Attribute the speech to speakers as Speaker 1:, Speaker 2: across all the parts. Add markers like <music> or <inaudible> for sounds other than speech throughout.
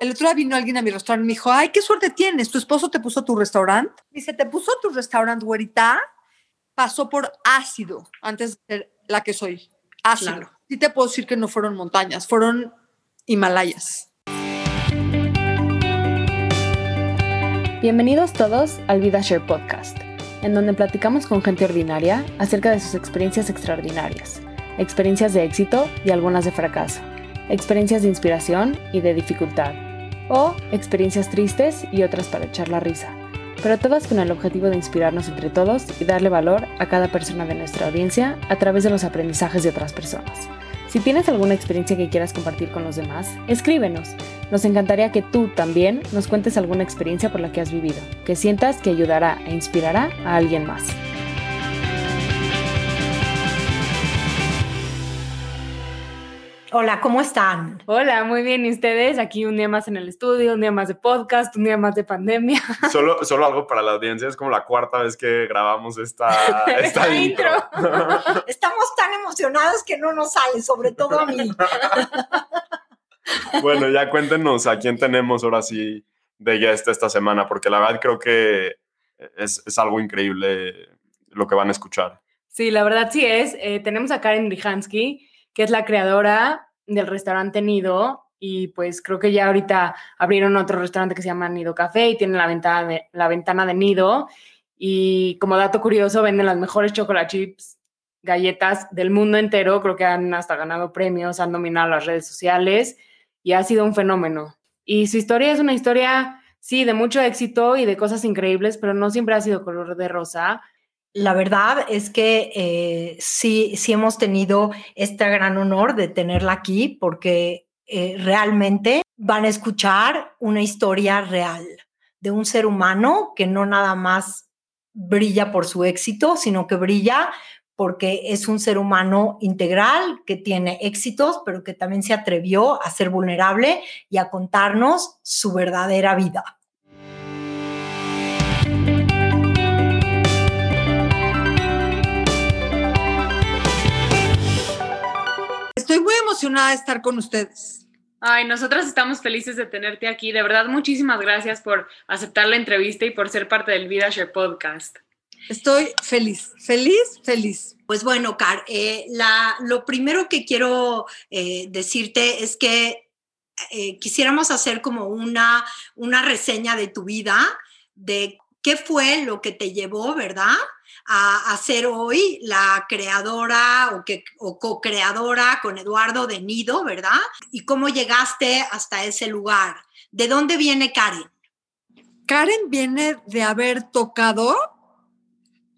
Speaker 1: el otro día vino alguien a mi restaurante y me dijo, ay, qué suerte tienes, tu esposo te puso tu restaurante. Dice, te puso tu restaurante, güerita, pasó por ácido antes de ser la que soy. Ácido. Sí te puedo decir que no fueron montañas, fueron Himalayas.
Speaker 2: Bienvenidos todos al Vida Share Podcast, en donde platicamos con gente ordinaria acerca de sus experiencias extraordinarias, experiencias de éxito y algunas de fracaso, experiencias de inspiración y de dificultad o experiencias tristes y otras para echar la risa, pero todas con el objetivo de inspirarnos entre todos y darle valor a cada persona de nuestra audiencia a través de los aprendizajes de otras personas. Si tienes alguna experiencia que quieras compartir con los demás, escríbenos. Nos encantaría que tú también nos cuentes alguna experiencia por la que has vivido, que sientas que ayudará e inspirará a alguien más.
Speaker 3: Hola, ¿cómo están?
Speaker 2: Hola, muy bien. ¿Y ustedes? Aquí un día más en el estudio, un día más de podcast, un día más de pandemia. <laughs>
Speaker 4: Solo, solo algo para la audiencia, es como la cuarta vez que grabamos esta, <laughs> esta intro. <laughs>
Speaker 3: Estamos tan emocionados que no nos sale, sobre todo a mí.
Speaker 4: bueno, ya cuéntenos a quién tenemos ahora sí de guest esta semana, porque la verdad creo que es, es algo increíble lo que van a escuchar.
Speaker 2: Sí, la verdad sí es. Eh, tenemos a Karen Drihansky que es la creadora del restaurante Nido. Y pues creo que ya ahorita abrieron otro restaurante que se llama Nido Café y tienen la ventana de, la ventana de Nido. Y como dato curioso, venden las mejores chocolate chips, galletas del mundo entero. Creo que han hasta ganado premios, han dominado las redes sociales y ha sido un fenómeno. Y su historia es una historia, sí, de mucho éxito y de cosas increíbles, pero no siempre ha sido color de rosa
Speaker 3: la verdad es que eh, sí, sí hemos tenido este gran honor de tenerla aquí porque eh, realmente van a escuchar una historia real de un ser humano que no nada más brilla por su éxito, sino que brilla porque es un ser humano integral que tiene éxitos, pero que también se atrevió a ser vulnerable y a contarnos su verdadera vida.
Speaker 1: Emocionada de estar con ustedes.
Speaker 2: Ay, nosotras estamos felices de tenerte aquí. De verdad, muchísimas gracias por aceptar la entrevista y por ser parte del VidaShare Podcast.
Speaker 1: Estoy feliz, feliz, feliz.
Speaker 3: Pues bueno, Car, eh, la, lo primero que quiero eh, decirte es que eh, quisiéramos hacer como una, una reseña de tu vida, de qué fue lo que te llevó, ¿verdad? A, ser hoy la creadora o, que, o co-creadora con Eduardo de Nido, ¿verdad? ¿Y cómo llegaste hasta ese lugar? ¿De dónde viene Karen?
Speaker 1: Karen viene de haber tocado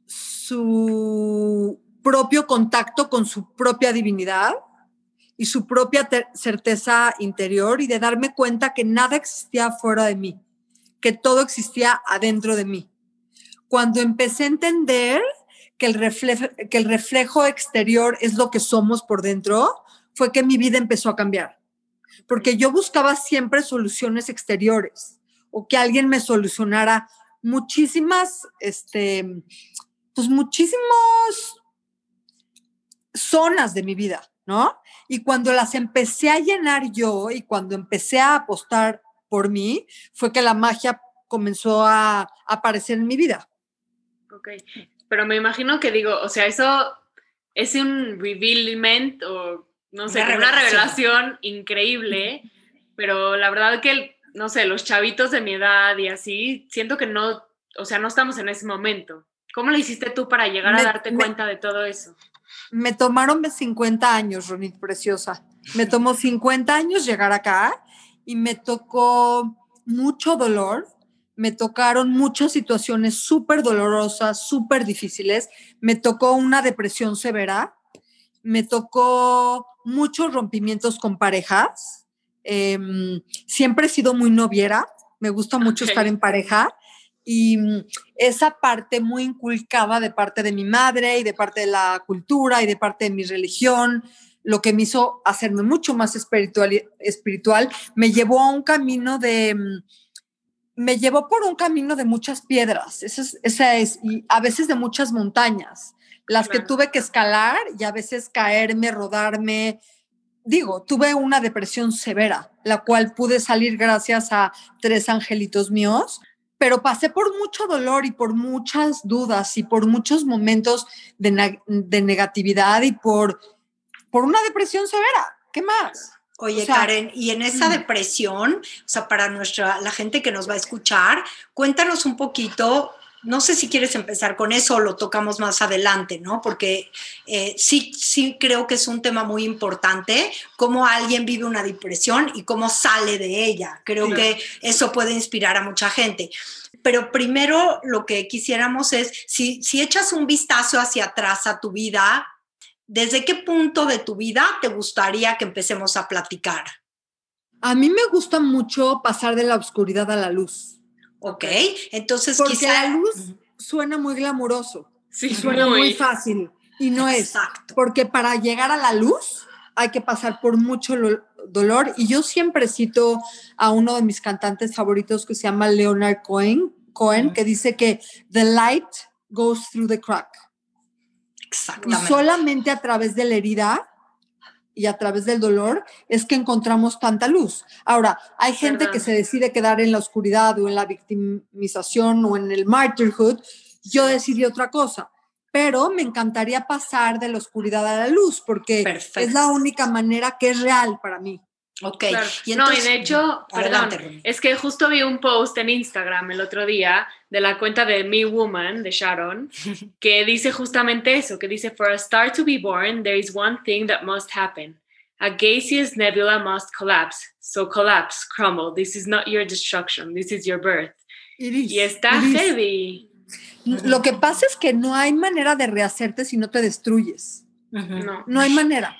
Speaker 1: su propio contacto con su propia divinidad y su propia certeza interior y de darme cuenta que nada existía fuera de mí, que todo existía adentro de mí cuando empecé a entender que el, reflejo, que el reflejo exterior es lo que somos por dentro, fue que mi vida empezó a cambiar. Porque yo buscaba siempre soluciones exteriores o que alguien me solucionara muchísimas, este, pues muchísimas zonas de mi vida, ¿no? Y cuando las empecé a llenar yo y cuando empecé a apostar por mí, fue que la magia comenzó a aparecer en mi vida.
Speaker 2: Ok, pero me imagino que digo, o sea, eso es un revealment o no sé, una revelación, increíble, pero la verdad que, no sé, los chavitos de mi edad y así, siento que no, o sea, no estamos en ese momento. ¿Cómo lo hiciste tú para llegar a darte cuenta de todo eso?
Speaker 1: Me tomaron 50 años, Ronit, preciosa. Me tomó 50 años llegar acá y me tocó mucho dolor, me tocaron muchas situaciones súper dolorosas, súper difíciles. Me tocó una depresión severa, me tocó muchos rompimientos con parejas. Em, siempre he sido muy noviera, me gusta mucho estar en pareja y mm, esa parte muy inculcada de parte de mi madre y de parte de la cultura y de parte de mi religión, lo que me hizo hacerme mucho más espiritual, espiritual me llevó a un camino de mm, me llevó por un camino de muchas piedras, esa es, y a veces de muchas montañas, las que tuve que escalar y a veces caerme, rodarme, digo, tuve una depresión severa, la cual pude salir gracias a tres angelitos míos, pero pasé por mucho dolor y por muchas dudas y por muchos momentos de, de negatividad y por, por una depresión severa. ¿Qué más?
Speaker 3: Oye, Karen, y en esa depresión, o sea, para nuestra, la gente que nos va a escuchar, cuéntanos un poquito no sé si quieres empezar con eso o lo tocamos más adelante, ¿no? Porque eh, sí, sí creo que es un tema muy importante, cómo alguien vive una depresión y cómo sale de ella. Creo que eso puede inspirar a mucha gente. Pero primero lo que quisiéramos es, si, si echas un vistazo hacia atrás a tu vida, ¿desde qué punto de tu vida te gustaría que empecemos a platicar?
Speaker 1: A mí me gusta mucho pasar de la oscuridad a la luz.
Speaker 3: Ok, entonces
Speaker 1: Porque la luz suena muy glamuroso. Sí, suena muy, fácil. Y no Exacto. es. Porque para llegar a la luz hay que pasar por mucho dolor. Y yo siempre cito a uno de mis cantantes favoritos que se llama Leonard Cohen, Cohen que dice que the light goes through the crack. Exactamente. Y solamente a través de la herida y a través del dolor es que encontramos tanta luz. Ahora, hay gente que se decide quedar en la oscuridad o en la victimización o en el martyrhood. Yo decidí otra cosa, pero me encantaría pasar de la oscuridad a la luz porque es la única manera que es real para mí.
Speaker 3: Ok.
Speaker 2: Y no, y de hecho, perdón, es que justo vi un post en Instagram el otro día de la cuenta de Me Woman de Sharon <laughs> que dice justamente eso, que dice, For a star to be born, there is one thing that must happen. A gaseous nebula must collapse. So collapse, crumble. This is not your destruction, this is your birth. y está heavy.
Speaker 1: Lo que pasa es que no hay manera de rehacerte si no te destruyes. No. No hay manera.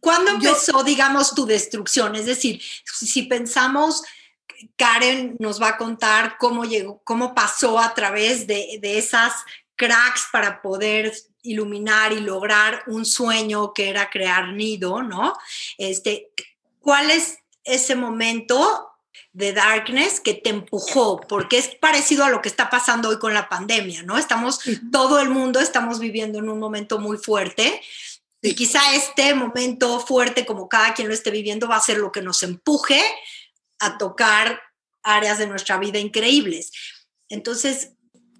Speaker 3: ¿Cuándo empezó, digamos, tu destrucción? Es decir, si pensamos, Karen nos va a contar cómo llegó, cómo pasó a través de, de esas cracks para poder iluminar y lograr un sueño que era crear nido, ¿no? Este, ¿cuál es ese momento de darkness que te empujó? Porque es parecido a lo que está pasando hoy con la pandemia, ¿no? Estamos, todo el mundo estamos viviendo en un momento muy fuerte y quizá este momento fuerte, como cada quien lo esté viviendo, va a ser lo que nos empuje a tocar áreas de nuestra vida increíbles. Entonces,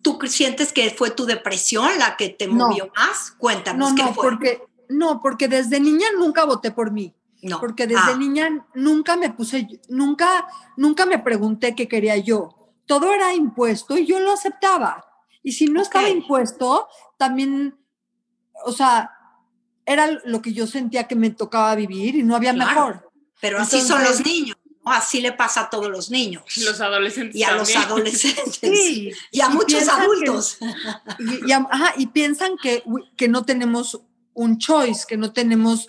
Speaker 3: ¿tú sientes que fue tu depresión la que te movió más? Cuéntanos.
Speaker 1: No, no, Porque, no, porque desde niña nunca voté por mí. No. Porque desde ah. niña nunca me puse, nunca, nunca me pregunté qué quería yo. Todo era impuesto y yo lo aceptaba. Y si no estaba impuesto, también, o sea, era lo que yo sentía que me tocaba vivir y no había mejor.
Speaker 3: Pero así son los niños. Así le pasa a todos los niños.
Speaker 2: Los adolescentes.
Speaker 3: Y a los adolescentes. Sí. Y a muchos adultos.
Speaker 1: y, piensan que, que, no tenemos un choice, que no tenemos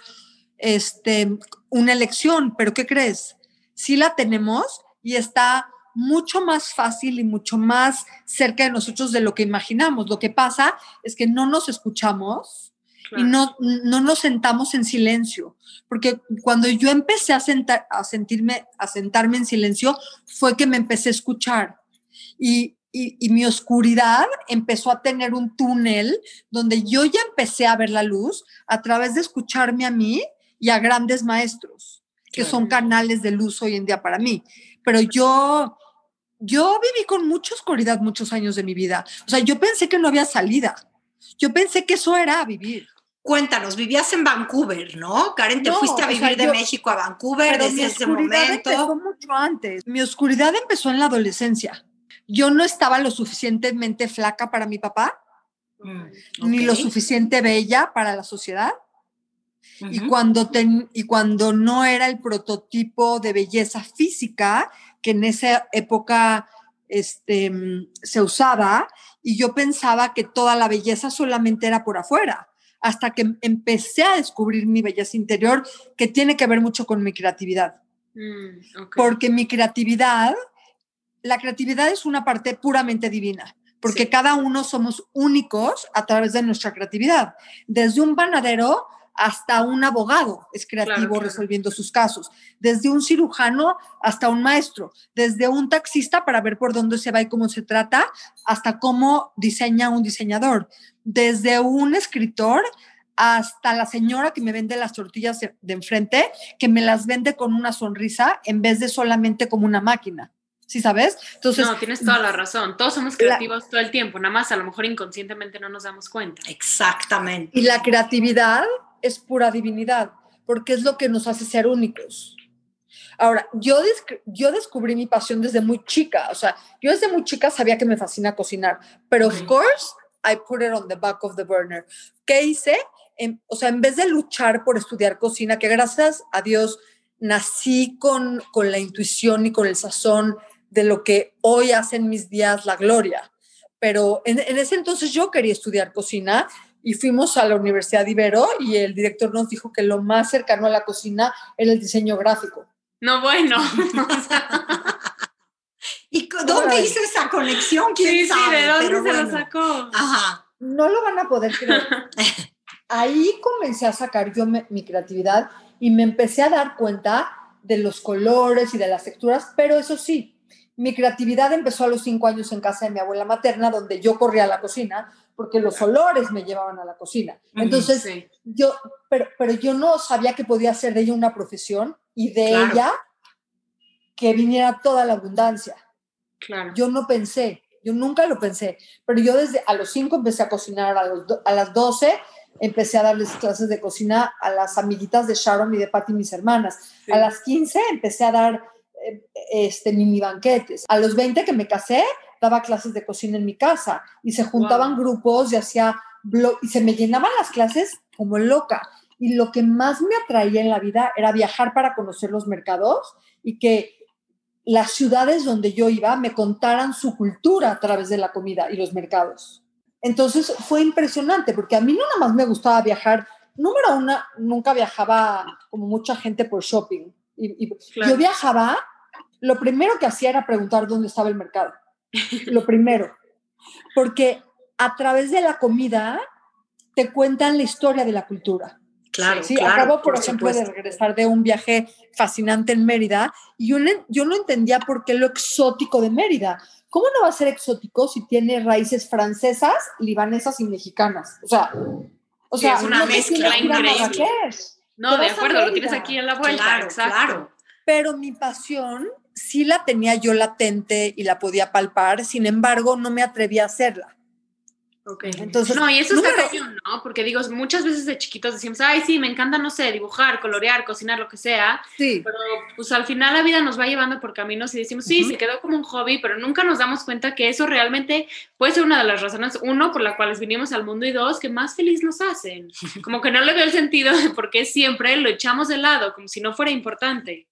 Speaker 1: este, una elección. Pero ¿qué crees? Sí la tenemos y está mucho más fácil y mucho más cerca de nosotros de lo que imaginamos. Lo que pasa es que no nos escuchamos y no, no nos sentamos en silencio, porque cuando yo empecé a, sentar, a sentirme, a sentarme en silencio, fue que me empecé a escuchar. Y, y, mi oscuridad empezó a tener un túnel donde yo ya empecé a ver la luz a través de escucharme a mí y a grandes maestros, que son canales de luz hoy en día para mí. Pero yo, yo viví con mucha oscuridad muchos años de mi vida. O sea, yo pensé que no había salida. Yo pensé que eso era vivir.
Speaker 3: Cuéntanos, vivías en Vancouver, ¿no? Karen, te fuiste a vivir de México a Vancouver desde ese momento.
Speaker 1: Empezó mucho antes. Mi oscuridad empezó en la adolescencia. Yo no estaba lo suficientemente flaca para mi papá, mm, ni lo suficiente bella para la sociedad. y, cuando y cuando no era el prototipo de belleza física que en esa época este, se usaba, y yo pensaba que toda la belleza solamente era por afuera hasta que empecé a descubrir mi belleza interior, que tiene que ver mucho con mi creatividad. Mm, porque mi creatividad, la creatividad es una parte puramente divina, porque cada uno somos únicos a través de nuestra creatividad. Desde un panadero hasta un abogado es creativo resolviendo sus casos, desde un cirujano hasta un maestro, desde un taxista para ver por dónde se va y cómo se trata, hasta cómo diseña un diseñador, desde un escritor hasta la señora que me vende las tortillas de, enfrente, que me las vende con una sonrisa en vez de solamente como una máquina. ¿Sí sabes?
Speaker 2: Entonces, no, tienes toda la razón. Todos somos creativos todo el tiempo, nada más a lo mejor inconscientemente no nos damos cuenta.
Speaker 3: Exactamente.
Speaker 1: Y la creatividad es pura divinidad, porque es lo que nos hace ser únicos. Ahora, yo, yo descubrí mi pasión desde muy chica, o sea, yo desde muy chica sabía que me fascina cocinar, pero of course, I put it on the back of the burner. ¿Qué hice? o sea, en vez de luchar por estudiar cocina, que gracias a Dios nací con, con la intuición y con el sazón de lo que hoy hacen mis días la gloria. Pero en, en, ese entonces yo quería estudiar cocina y fuimos a la Universidad de Ibero y el director nos dijo que lo más cercano a la cocina era el diseño gráfico.
Speaker 2: No, bueno. <laughs>
Speaker 3: ¿Y dónde hizo esa conexión? ¿Quién
Speaker 2: sí, sí, ¿de dónde se lo sacó?
Speaker 3: Ajá.
Speaker 1: No lo van a poder creer. <laughs> ahí comencé a sacar yo mi creatividad y me empecé a dar cuenta de los colores y de las texturas, pero eso sí, mi creatividad empezó a los cinco años en casa de mi abuela materna, donde yo corría a la cocina, porque los olores me llevaban a la cocina. Entonces, yo, pero, pero yo no sabía que podía hacer de ella una profesión y de ella que viniera toda la abundancia.
Speaker 2: Claro.
Speaker 1: Yo no pensé, yo nunca lo pensé, pero yo desde a los cinco empecé a cocinar, a, los, a las doce empecé a darles clases de cocina a las amiguitas de Sharon y de Patty, mis hermanas. A las 15 empecé a dar eh, este, mini banquetes. A los 20 que me casé, daba clases de cocina en mi casa y se juntaban grupos y hacía y se me llenaban las clases como loca. Y lo que más me atraía en la vida era viajar para conocer los mercados y que las ciudades donde yo iba me contaran su cultura a través de la comida y los mercados. Entonces fue impresionante porque a mí no nada más me gustaba viajar. Número uno, nunca viajaba como mucha gente por shopping. Y, Yo viajaba, lo primero que hacía era preguntar dónde estaba el mercado. Lo primero. Porque a través de la comida te cuentan la historia de la cultura.
Speaker 3: Claro,
Speaker 1: sí, acabo, por, ejemplo, de regresar de un viaje fascinante en Mérida y yo, yo no entendía por qué lo exótico de Mérida ¿cómo no va a ser exótico si tiene raíces francesas, libanesas y mexicanas? O sea, o sea
Speaker 2: es una mezcla increíble. No, de acuerdo, lo tienes aquí en la vuelta. Claro, claro.
Speaker 1: Pero mi pasión sí la tenía yo latente y la podía palpar, sin embargo, no me atrevía a hacerla.
Speaker 2: Entonces, no, y eso está cañón, ¿no? Porque digo, muchas veces de chiquitos decimos, ay, sí, me encanta, no sé, dibujar, colorear, cocinar, lo que sea.
Speaker 1: Sí.
Speaker 2: Pero pues al final la vida nos va llevando por caminos y decimos, sí, se quedó como un hobby, pero nunca nos damos cuenta que eso realmente puede ser una de las razones, uno, por la cuales vinimos al mundo y dos, que más feliz nos hacen. <laughs> Como que no le veo el sentido de por qué siempre lo echamos de lado, como si no fuera importante.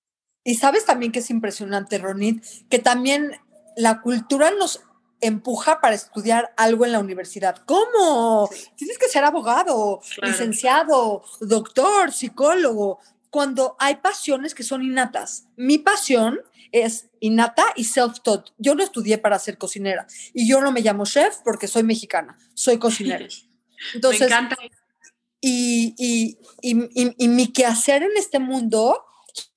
Speaker 1: Y sabes también que es impresionante, Ronit, que también la cultura nos empuja para estudiar algo en la universidad. ¿Cómo? Tienes que ser abogado, licenciado, doctor, psicólogo, cuando hay pasiones que son innatas. Mi pasión es innata y self-taught. Yo no estudié para ser cocinera y yo no me llamo chef porque soy mexicana, soy cocinera. <laughs> Entonces, me encanta. Y, y, y, y, mi quehacer en este mundo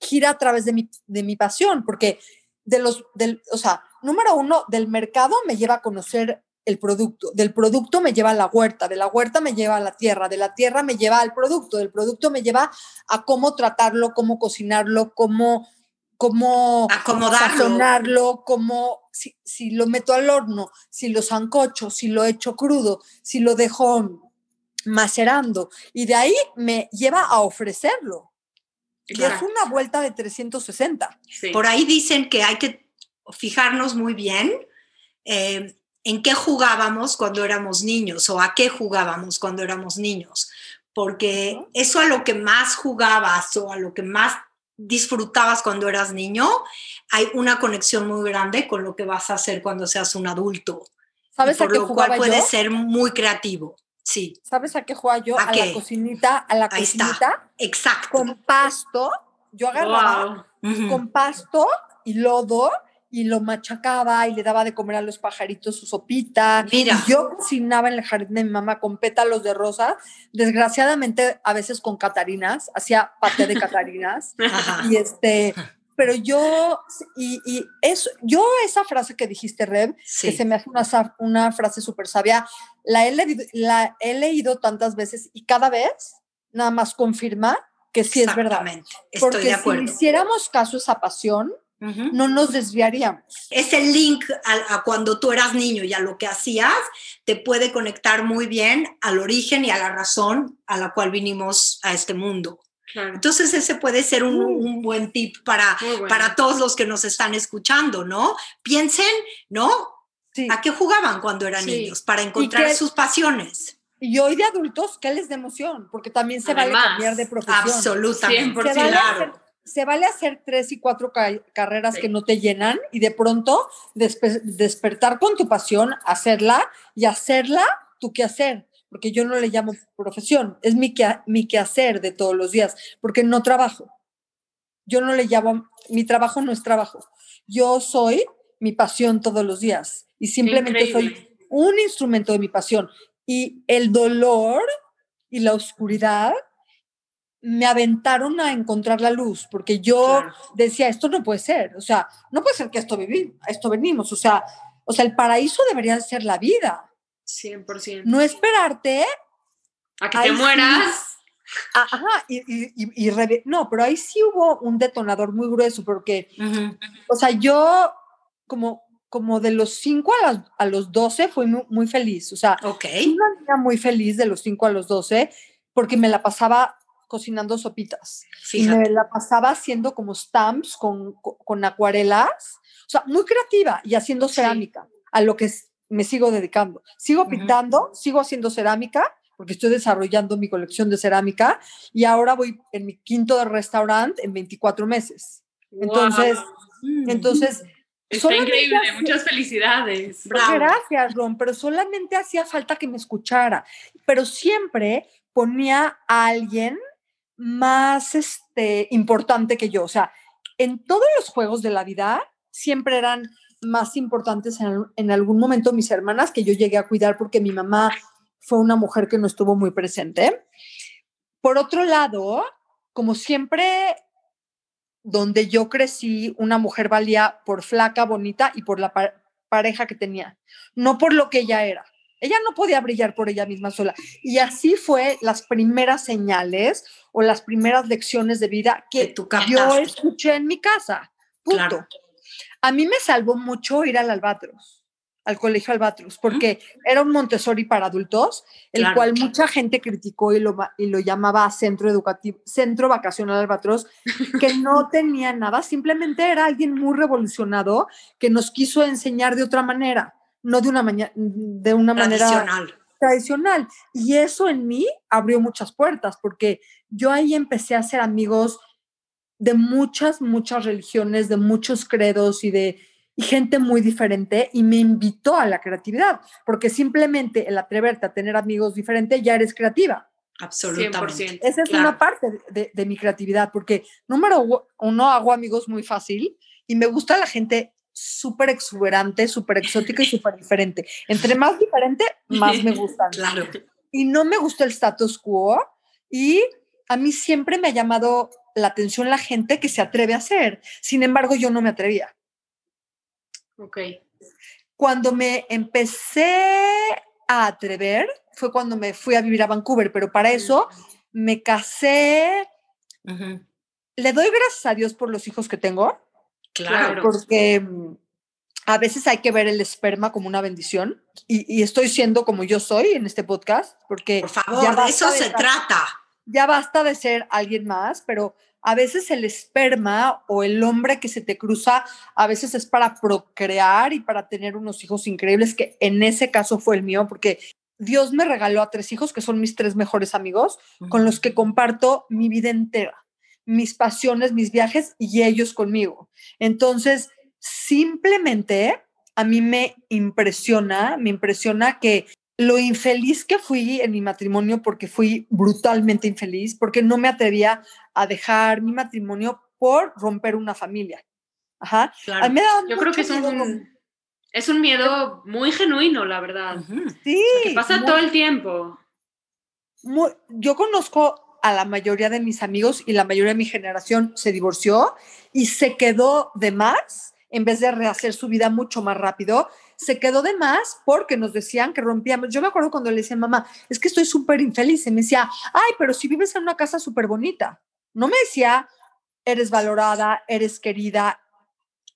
Speaker 1: gira a través de mi, de mi pasión, porque de los, del, o sea, número uno, del mercado me lleva a conocer el producto, del producto me lleva a la huerta, de la huerta me lleva a la tierra, de la tierra me lleva al producto, del producto me lleva a cómo tratarlo, cómo cocinarlo, cómo, cómo
Speaker 3: acomodarlo,
Speaker 1: cómo, si, si, lo meto al horno, si lo sancocho, si lo echo crudo, si lo dejo macerando. Y de ahí me lleva a ofrecerlo. Y es una vuelta de 360.
Speaker 3: Por ahí dicen que hay que fijarnos muy bien eh, en qué jugábamos cuando éramos niños o a qué jugábamos cuando éramos niños, porque eso a lo que más jugabas o a lo que más disfrutabas cuando eras niño, hay una conexión muy grande con lo que vas a hacer cuando seas un adulto.
Speaker 1: ¿Sabes a qué lo cual
Speaker 3: puede ser muy creativo. Sí.
Speaker 1: ¿Sabes a qué jugaba yo? A, la cocinita, a la cocinita.
Speaker 3: Exacto.
Speaker 1: Con pasto. Yo agarraba con pasto y lodo y lo machacaba y le daba de comer a los pajaritos su sopita.
Speaker 3: Mira.
Speaker 1: yo cocinaba en el jardín de mi mamá con pétalos de rosa, desgraciadamente a veces con catarinas, hacía paté de <laughs> catarinas. y este, pero yo, y, y eso, yo esa frase que dijiste, Reb, que se me hace una, una frase súper sabia, la he, leído, la he leído tantas veces y cada vez nada más confirma que sí es verdad.
Speaker 3: Estoy
Speaker 1: Porque
Speaker 3: de acuerdo.
Speaker 1: si hiciéramos caso a esa pasión, no nos desviaríamos.
Speaker 3: Ese link a, cuando tú eras niño y a lo que hacías te puede conectar muy bien al origen y a la razón a la cual vinimos a este mundo. Entonces ese puede ser un, un buen tip para, para todos los que nos están escuchando, ¿no? Piensen, ¿no? ¿A qué jugaban cuando eran niños? Para encontrar sus pasiones.
Speaker 1: Y hoy de adultos, ¿qué les da emoción? Porque también se vale cambiar de profesión.
Speaker 3: Absolutamente.
Speaker 1: Se vale, hacer, se vale hacer tres y cuatro carreras que no te llenan y de pronto despertar con tu pasión, hacerla y hacerla tu quehacer. Porque yo no le llamo profesión, es mi, que, mi quehacer de todos los días, porque no trabajo. Yo no le llamo, mi trabajo no es trabajo. Yo soy mi pasión todos los días y simplemente soy un instrumento de mi pasión y el dolor y la oscuridad me aventaron a encontrar la luz, porque yo decía, esto no puede ser, o sea, no puede ser que esto vivimos, esto venimos, o sea, o sea, el paraíso debería ser la vida.
Speaker 2: 100%.
Speaker 1: No esperarte
Speaker 2: a que te mueras.
Speaker 1: Ajá, y, y, y, no, pero ahí sí hubo un detonador muy grueso, porque, o sea, yo como como de los 5 a, a, los 12 fui muy, feliz. O sea,
Speaker 3: okay.
Speaker 1: una niña muy feliz de los 5 a los 12 porque me la pasaba cocinando sopitas. Y me la pasaba haciendo como stamps con, con, acuarelas. O sea, muy creativa y haciendo cerámica, a lo que me sigo dedicando. Sigo pintando, sigo haciendo cerámica, porque estoy desarrollando mi colección de cerámica y ahora voy en mi quinto restaurante en 24 meses. Entonces, entonces
Speaker 2: Está increíble, muchas felicidades.
Speaker 1: Gracias, Ron, pero solamente hacía falta que me escuchara. Pero siempre ponía a alguien más este, importante que yo. O sea, en todos los juegos de la vida siempre eran más importantes en, en algún momento mis hermanas que yo llegué a cuidar porque mi mamá fue una mujer que no estuvo muy presente. Por otro lado, como siempre donde yo crecí, una mujer valía por flaca, bonita y por la pareja que tenía, no por lo que ella era. Ella no podía brillar por ella misma sola. Y así fue las primeras señales o las primeras lecciones de vida que, yo escuché en mi casa. Punto. A mí me salvó mucho ir al Albatros al Colegio Albatros, porque era un Montessori para adultos, el cual mucha gente criticó y lo, y lo llamaba centro educativo, centro vacacional Albatros, que no <laughs> tenía nada, simplemente era alguien muy revolucionado que nos quiso enseñar de otra manera, no de una, de una manera tradicional. Y eso en mí abrió muchas puertas, porque yo ahí empecé a ser amigos de muchas, muchas religiones, de muchos credos y de y gente muy diferente y me invitó a la creatividad, porque simplemente el atreverte a tener amigos diferentes ya eres creativa.
Speaker 3: Absolutamente.
Speaker 1: Esa es una parte de, de, mi creatividad, porque número uno, hago amigos muy fácil y me gusta la gente súper exuberante, súper exótica y <laughs> súper diferente. Entre más diferente, más me <laughs> gustan.
Speaker 3: claro.
Speaker 1: Y no me gusta el status quo y a mí siempre me ha llamado la atención la gente que se atreve a hacer. Sin embargo, yo no me atrevía.
Speaker 2: Ok.
Speaker 1: Cuando me empecé a atrever fue cuando me fui a vivir a Vancouver, pero para eso me casé. Le doy gracias a Dios por los hijos que tengo.
Speaker 3: Claro.
Speaker 1: Porque mm, a veces hay que ver el esperma como una bendición y, estoy siendo como yo soy en este podcast, porque...
Speaker 3: Por favor, de eso se trata.
Speaker 1: Ya basta de ser alguien más, pero a veces el esperma o el hombre que se te cruza, a veces es para procrear y para tener unos hijos increíbles, que en ese caso fue el mío, porque Dios me regaló a tres hijos, que son mis tres mejores amigos, con los que comparto mi vida entera, mis pasiones, mis viajes y ellos conmigo. Entonces, simplemente a mí me impresiona, me impresiona que lo infeliz que fui en mi matrimonio, porque fui brutalmente infeliz, porque no me atrevía a dejar mi matrimonio por romper una familia. Ajá.
Speaker 2: Yo creo que es un, es un miedo muy genuino, la verdad.
Speaker 1: Sí.
Speaker 2: que pasa todo el tiempo.
Speaker 1: yo conozco a la mayoría de mis amigos y la mayoría de mi generación se divorció y se quedó de más, en vez de rehacer su vida mucho más rápido, se quedó de más porque nos decían que rompíamos. Yo me acuerdo cuando le decía mamá, es que estoy súper infeliz. Y me decía, ay, pero si vives en una casa súper bonita. No me decía, eres valorada, eres querida.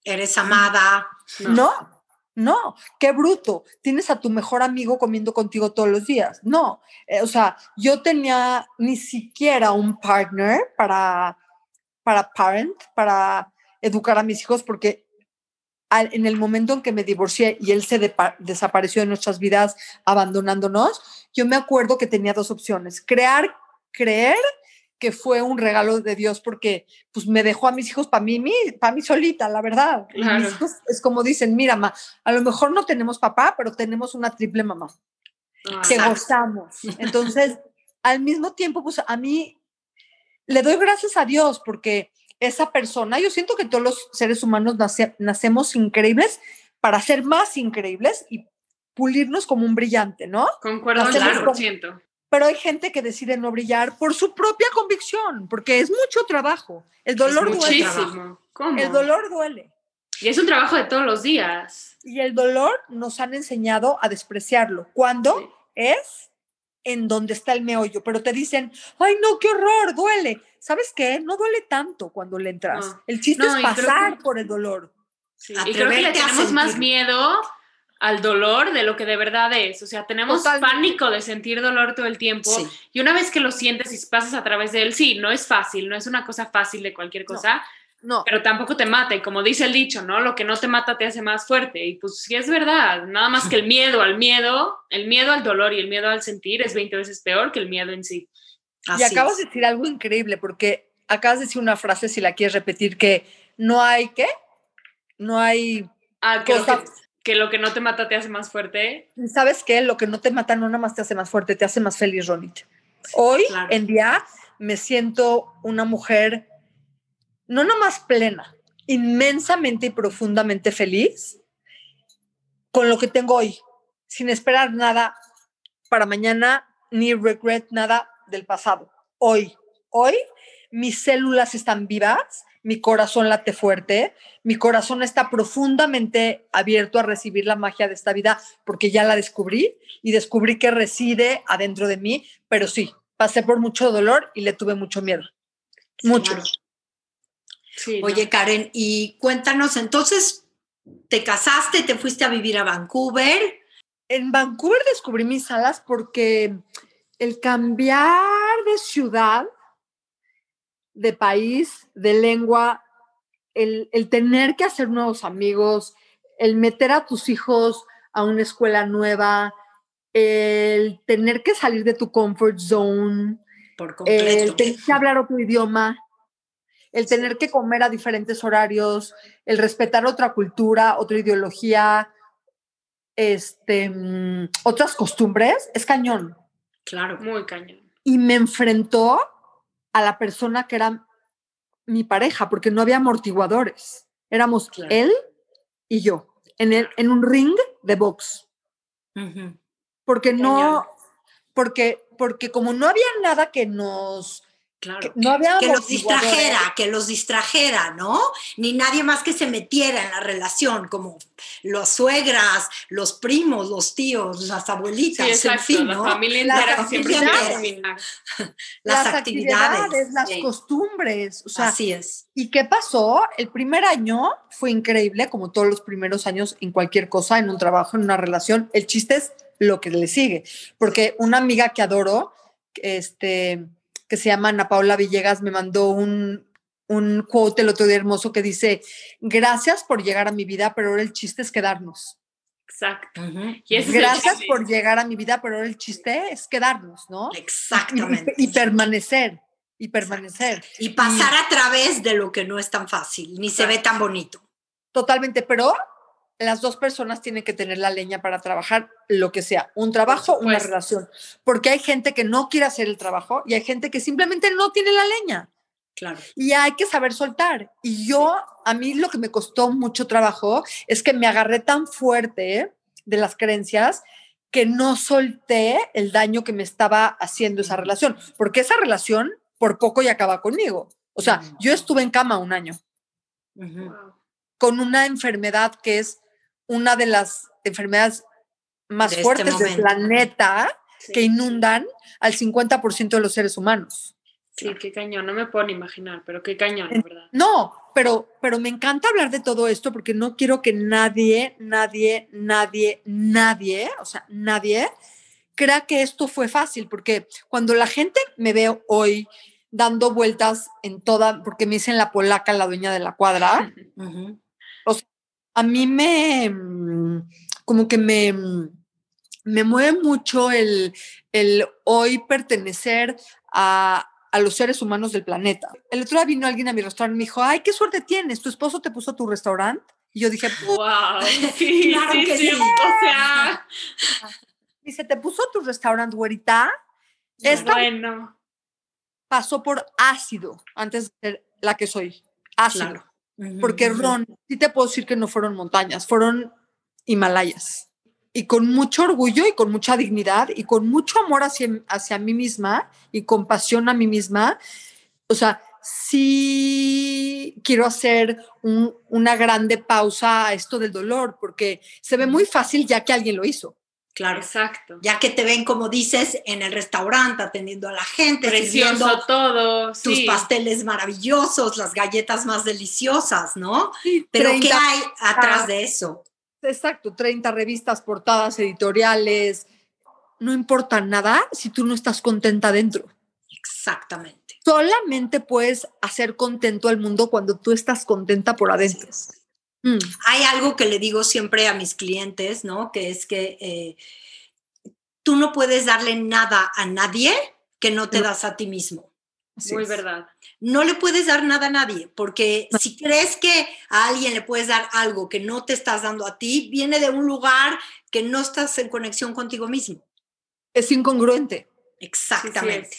Speaker 3: Eres amada.
Speaker 1: No, no, qué bruto. Tienes a tu mejor amigo comiendo contigo todos los días. No, eh, o sea, yo tenía ni siquiera un partner para, para parent, para educar a mis hijos, porque en el momento en que me divorcié y él se desapareció de nuestras vidas abandonándonos, yo me acuerdo que tenía dos opciones, crear, creer que fue un regalo de Dios porque pues me dejó a mis hijos para mí, para mí solita, la verdad. es como dicen, mira, ma, a lo mejor no tenemos papá, pero tenemos una triple mamá ah. que gozamos. Entonces, al mismo tiempo, pues a mí le doy gracias a Dios porque esa persona, yo siento que todos los seres humanos nacemos increíbles para ser más increíbles y pulirnos como un brillante, ¿no?
Speaker 2: Concuerdo claro, siento.
Speaker 1: Pero hay gente que decide no brillar por su propia convicción, porque es mucho trabajo. El dolor
Speaker 2: es
Speaker 1: muchísimo. ¿Cómo? El dolor duele.
Speaker 2: Y es un trabajo de todos los días.
Speaker 1: Y el dolor nos han enseñado a despreciarlo. ¿Cuándo? Es en donde está el meollo, pero te dicen, ay, no, qué horror, duele. ¿Sabes qué? No duele tanto cuando le entras. el chiste es pasar por el dolor.
Speaker 2: y creo que le tenemos más miedo al dolor de lo que de verdad es. O sea, tenemos pánico de sentir dolor todo el tiempo. Y una vez que lo sientes y pasas a través de él, sí, no es fácil, no es una cosa fácil de cualquier cosa. No. Pero tampoco te mata. Y como dice el dicho, ¿no? Lo que no te mata te hace más fuerte. Y pues sí es verdad. Nada más que el miedo al miedo, el miedo al dolor y el miedo al sentir es 20 veces peor que el miedo en sí.
Speaker 1: y acabas de decir algo increíble porque acabas de decir una frase, si la quieres repetir, que no hay qué? No hay...
Speaker 2: Ah, que, lo que no te mata te hace más fuerte.
Speaker 1: ¿Sabes qué? Lo que no te mata no nada más te hace más fuerte, te hace más feliz, Ronit. Hoy en día me siento una mujer no nomás plena, inmensamente y profundamente feliz con lo que tengo hoy, sin esperar nada para mañana, ni regret nada del pasado. Hoy, hoy, mis células están vivas, mi corazón late fuerte, mi corazón está profundamente abierto a recibir la magia de esta vida porque ya la descubrí y descubrí que reside adentro de mí, pero sí, pasé por mucho dolor y le tuve mucho miedo. Mucho.
Speaker 3: Oye, Karen, y cuéntanos, entonces, ¿te casaste, te fuiste a vivir a Vancouver?
Speaker 1: En Vancouver descubrí mis alas porque el cambiar de ciudad, de país, de lengua, el, el tener que hacer nuevos amigos, el meter a tus hijos a una escuela nueva, el tener que salir de tu comfort zone,
Speaker 3: Por el
Speaker 1: tener que hablar otro idioma, el tener que comer a diferentes horarios, el respetar otra cultura, otra ideología, este, mm, otras costumbres, es cañón.
Speaker 2: Claro, muy cañón.
Speaker 1: Y me enfrentó a la persona que era mi pareja, porque no había amortiguadores. Éramos él y yo, en, el, en un ring de box. Porque no, porque, porque como no había nada que nos
Speaker 3: Claro, no que, los distrajera, que los distrajera, ¿no? Ni nadie más que se metiera en la relación, como las suegras, los primos, los tíos, las abuelitas, en fin, ¿no?
Speaker 2: La familia las <laughs> actividades,
Speaker 1: las, actividades, las costumbres. O sea,
Speaker 3: Así es.
Speaker 1: ¿Y qué pasó? El primer año fue increíble, como todos los primeros años en cualquier cosa, en un trabajo, en una relación. El chiste es lo que le sigue, porque una amiga que adoro, este que se llama Ana Paula Villegas, me mandó un, un quote el otro día hermoso que dice, gracias por llegar a mi vida, pero ahora el chiste es quedarnos.
Speaker 2: Exacto.
Speaker 1: Gracias por llegar a mi vida, pero ahora el chiste es quedarnos, ¿no?
Speaker 3: Exactamente.
Speaker 1: Y, permanecer, y permanecer.
Speaker 3: Y pasar a través de lo que no es tan fácil, ni se ve tan bonito.
Speaker 1: Totalmente, pero las dos personas tienen que tener la leña para trabajar lo que sea, un trabajo, una relación, porque hay gente que no quiere hacer el trabajo y hay gente que simplemente no tiene la leña.
Speaker 3: Claro.
Speaker 1: Y hay que saber soltar. Y yo, a mí lo que me costó mucho trabajo es que me agarré tan fuerte de las creencias que no solté el daño que me estaba haciendo esa relación, porque esa relación por poco y acaba conmigo. O sea, yo estuve en cama un año con una enfermedad que es una de las enfermedades más este fuertes del planeta que inundan al 50% de los seres humanos.
Speaker 2: Sí, qué cañón, no me puedo ni imaginar, pero qué cañón, la verdad.
Speaker 1: No, pero, pero me encanta hablar de todo esto porque no quiero que nadie, nadie, nadie, nadie, o sea, nadie crea que esto fue fácil, porque cuando la gente me ve hoy dando vueltas en toda, porque me dicen la polaca, la dueña de la cuadra, <laughs> o sea, a mí me, mm, como que me, mm, me mueve mucho el, el hoy pertenecer a, a los seres humanos del planeta. El otro día vino alguien a mi restaurante y me dijo, ay, qué suerte tienes, tu esposo te puso tu restaurante. Y yo dije,
Speaker 2: wow, <laughs> sí, claro que sí. O sea,
Speaker 1: dice, te puso tu restaurante, güerita.
Speaker 2: Esta bueno.
Speaker 1: Pasó por ácido antes de ser la que soy. Ácido. Porque Ron, sí te puedo decir que no fueron montañas, fueron Himalayas y con mucho orgullo y con mucha dignidad y con mucho amor hacia, hacia mí misma y compasión a mí misma. O sea, sí quiero hacer una grande pausa a esto del dolor, porque se ve muy fácil ya que alguien lo hizo.
Speaker 3: Claro.
Speaker 2: Exacto.
Speaker 3: Ya que te ven, como dices, en el restaurante, atendiendo a la gente,
Speaker 2: Precioso todo.
Speaker 3: Tus pasteles maravillosos, las galletas más deliciosas, ¿no? Pero ¿qué hay atrás de eso?
Speaker 1: Exacto, 30 revistas, portadas, editoriales. No importa nada si tú no estás contenta dentro.
Speaker 3: Exactamente.
Speaker 1: Solamente puedes hacer contento al mundo cuando tú estás contenta por adentro.
Speaker 3: Mm. Hay algo que le digo siempre a mis clientes, ¿no? Que es que eh, tú no puedes darle nada a nadie que no te das a ti mismo.
Speaker 2: Muy verdad
Speaker 3: no le puedes dar nada a nadie, porque si crees que a alguien le puedes dar algo que no te estás dando a ti, viene de un lugar que no estás en conexión contigo mismo.
Speaker 1: Es incongruente.
Speaker 3: Exactamente.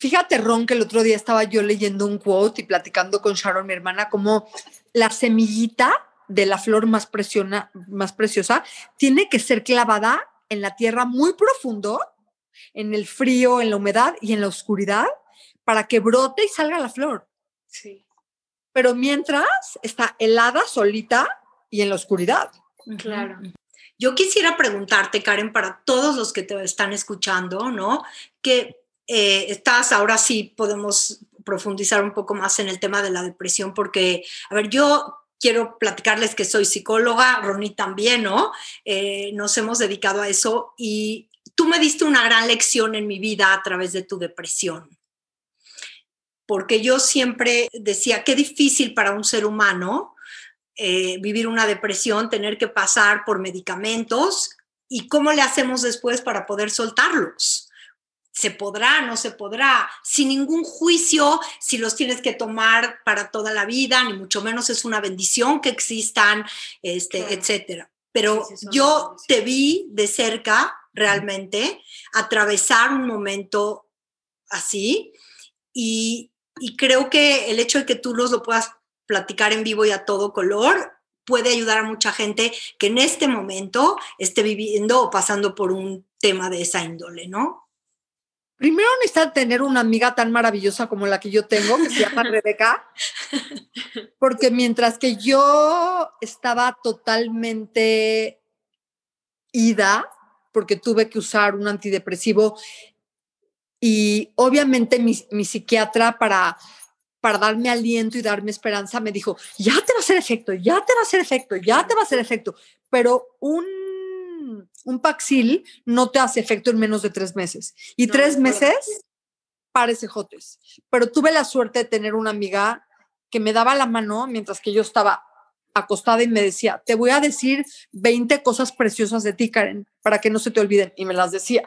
Speaker 1: Fíjate, Ron, que el otro día estaba yo leyendo un quote y platicando con Sharon, mi hermana, como la semillita de la flor más, más preciosa tiene que ser clavada en la tierra muy profundo, en el frío, en la humedad y en la oscuridad, para que brote y salga la flor.
Speaker 2: Sí.
Speaker 1: Pero mientras está helada, solita y en la oscuridad.
Speaker 2: Claro.
Speaker 3: Yo quisiera preguntarte, Karen, para todos los que te están escuchando, ¿no? Que eh, estás, ahora sí podemos profundizar un poco más en el tema de la depresión, porque, a ver, yo quiero platicarles que soy psicóloga, Ronnie también, ¿no? Eh, nos hemos dedicado a eso y tú me diste una gran lección en mi vida a través de tu depresión porque yo siempre decía, qué difícil para un ser humano eh, vivir una depresión, tener que pasar por medicamentos y cómo le hacemos después para poder soltarlos. ¿Se podrá? ¿No se podrá? Sin ningún juicio si los tienes que tomar para toda la vida, ni mucho menos es una bendición que existan, este, etcétera. Pero yo te vi de cerca realmente atravesar un momento así y, y creo que el hecho de que tú nos lo puedas platicar en vivo y a todo color puede ayudar a mucha gente que en este momento esté viviendo o pasando por un tema de esa índole, ¿no?
Speaker 1: Primero necesita tener una amiga tan maravillosa como la que yo tengo, que se llama <laughs> Rebeca, porque mientras que yo estaba totalmente ida, porque tuve que usar un antidepresivo y obviamente mi, psiquiatra para, para darme aliento y darme esperanza me dijo, ya te va a hacer efecto, ya te va a hacer efecto, ya te va a hacer efecto. Pero un, un Paxil no te hace efecto en menos de tres meses. Y tres meses, parece jotes. Pero tuve la suerte de tener una amiga que me daba la mano mientras que yo estaba acostada y me decía, te voy a decir 20 cosas preciosas de ti, Karen, para que no se te olviden. Y me las decía.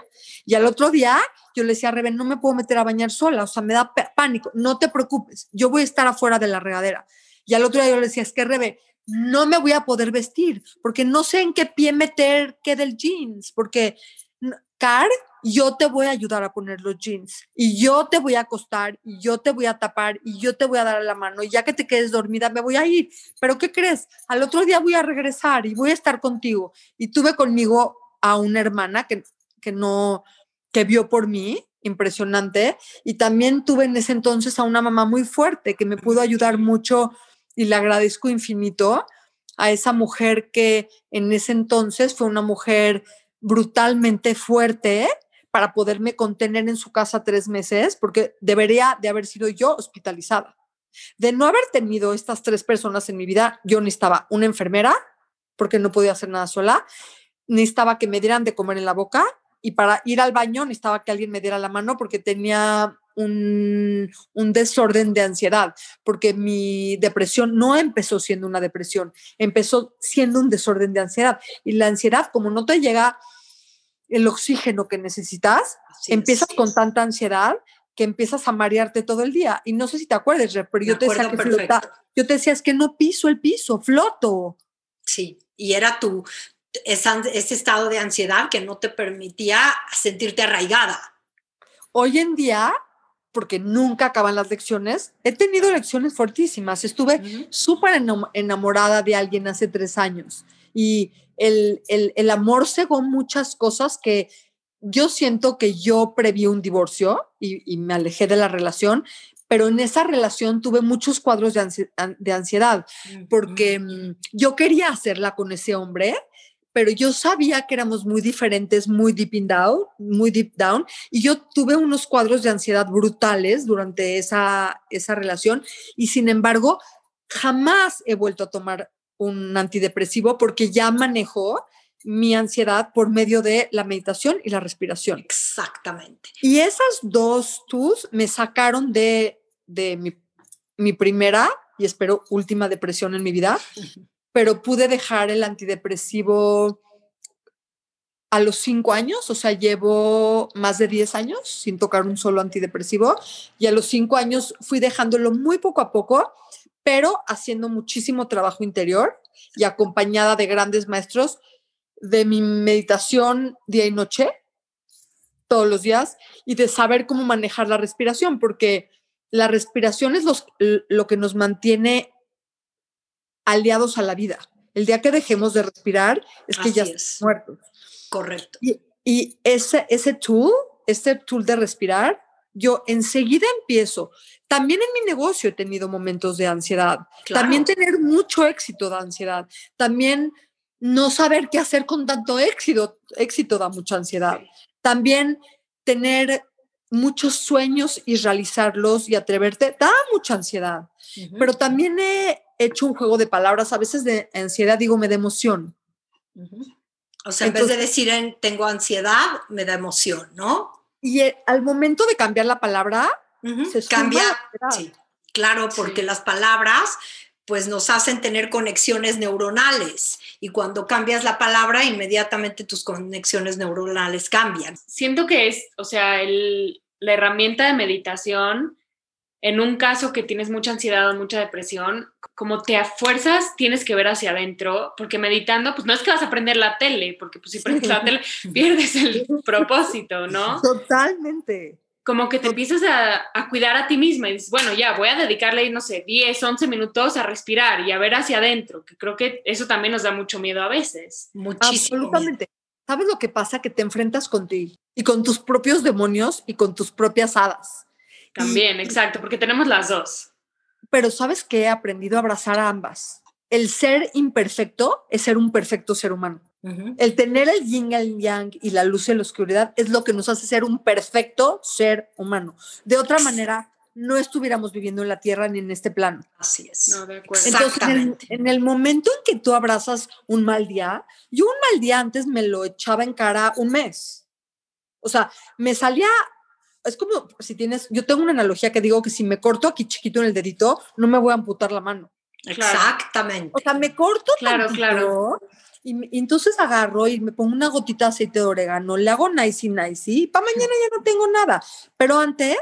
Speaker 1: Y al otro día yo le decía a Reben, no me puedo meter a bañar sola, o sea, me da pánico, no te preocupes, yo voy a estar afuera de la regadera. Y al otro día yo le decía, es que Rebe, no me voy a poder vestir, porque no sé en qué pie meter qué del jeans, porque Car, yo te voy a ayudar a poner los jeans y yo te voy a acostar y yo te voy a tapar y yo te voy a dar la mano y ya que te quedes dormida me voy a ir. Pero ¿qué crees? Al otro día voy a regresar y voy a estar contigo. Y tuve conmigo a una hermana que, que no, que vio por mí, impresionante. Y también tuve en ese entonces a una mamá muy fuerte que me pudo ayudar mucho y le agradezco infinito a esa mujer que en ese entonces fue una mujer brutalmente fuerte para poderme contener en su casa tres meses, porque debería de haber sido yo hospitalizada. De no haber tenido estas tres personas en mi vida, yo necesitaba una enfermera, porque no podía hacer nada sola, necesitaba que me dieran de comer en la boca y para ir al baño necesitaba que alguien me diera la mano porque tenía un, desorden de ansiedad, porque mi depresión no empezó siendo una depresión, empezó siendo un desorden de ansiedad. Y la ansiedad, como no te llega el oxígeno que necesitas, empiezas con tanta ansiedad que empiezas a marearte todo el día. Y no sé si te acuerdas, pero yo te decía que yo te decía es que no piso el piso, floto.
Speaker 3: Sí, y era tu, ese estado de ansiedad que no te permitía sentirte arraigada.
Speaker 1: Hoy en día, porque nunca acaban las lecciones, he tenido lecciones fuertísimas. Estuve súper enamorada de alguien hace tres años y el, el, amor cegó muchas cosas que yo siento que yo preví un divorcio y, me alejé de la relación, pero en esa relación tuve muchos cuadros de, de ansiedad porque mm, yo quería hacerla con ese hombre pero yo sabía que éramos muy diferentes, muy deep in down, muy deep down, y yo tuve unos cuadros de ansiedad brutales durante esa, esa relación, y sin embargo, jamás he vuelto a tomar un antidepresivo porque ya manejo mi ansiedad por medio de la meditación y la respiración.
Speaker 3: Exactamente.
Speaker 1: Y esas dos tools me sacaron de, de mi, mi primera y espero última depresión en mi vida, pero pude dejar el antidepresivo a los cinco años, o sea, llevo más de 10 años sin tocar un solo antidepresivo y a los cinco años fui dejándolo muy poco a poco, pero haciendo muchísimo trabajo interior y acompañada de grandes maestros de mi meditación día y noche, todos los días, y de saber cómo manejar la respiración, porque la respiración es lo que nos mantiene aliados a la vida. El día que dejemos de respirar es que ya estamos muertos.
Speaker 3: Correcto.
Speaker 1: Y, ese, ese tool, este tool de respirar, yo enseguida empiezo. También en mi negocio he tenido momentos de ansiedad. También tener mucho éxito da ansiedad. También no saber qué hacer con tanto éxito, éxito da mucha ansiedad. También tener muchos sueños y realizarlos y atreverte da mucha ansiedad. Pero también he hecho un juego de palabras, a veces de ansiedad digo me da emoción.
Speaker 3: O sea, en vez de decir tengo ansiedad, me da emoción, ¿no?
Speaker 1: Y eh, al momento de cambiar la palabra,
Speaker 3: se cambia. Sí, claro, porque las palabras pues nos hacen tener conexiones neuronales y cuando cambias la palabra inmediatamente tus conexiones neuronales cambian.
Speaker 2: Siento que es, o sea, la herramienta de meditación en un caso que tienes mucha ansiedad o mucha depresión, como te a fuerzas tienes que ver hacia adentro, porque meditando, pues no es que vas a aprender la tele, porque pues si prendes la tele <laughs> pierdes el propósito, ¿no?
Speaker 1: Totalmente.
Speaker 2: Como que te empiezas a, cuidar a ti misma y dices, bueno, ya voy a dedicarle, no sé, 10, 11 minutos a respirar y a ver hacia adentro, que creo que eso también nos da mucho miedo a veces.
Speaker 3: Muchísimo.
Speaker 1: Absolutamente. ¿Sabes lo que pasa? Que te enfrentas con ti y con tus propios demonios y con tus propias hadas.
Speaker 2: También, exacto, porque tenemos las dos.
Speaker 1: Pero sabes que he aprendido a abrazar a ambas. El ser imperfecto es ser un perfecto ser humano. El tener el yin y el yang y la luz y la oscuridad es lo que nos hace ser un perfecto ser humano. De otra manera, no estuviéramos viviendo en la tierra ni en este plano.
Speaker 3: Así es.
Speaker 2: No, de acuerdo.
Speaker 1: Entonces, en, en, el momento en que tú abrazas un mal día, yo un mal día antes me lo echaba en cara un mes. O sea, me salía es como si tienes, yo tengo una analogía que digo que si me corto aquí chiquito en el dedito, no me voy a amputar la mano.
Speaker 3: Exactamente.
Speaker 1: O sea, me corto
Speaker 2: claro, claro.
Speaker 1: Y, entonces agarro y me pongo una gotita de aceite de orégano, le hago nice y nice y para mañana ya no tengo nada. Pero antes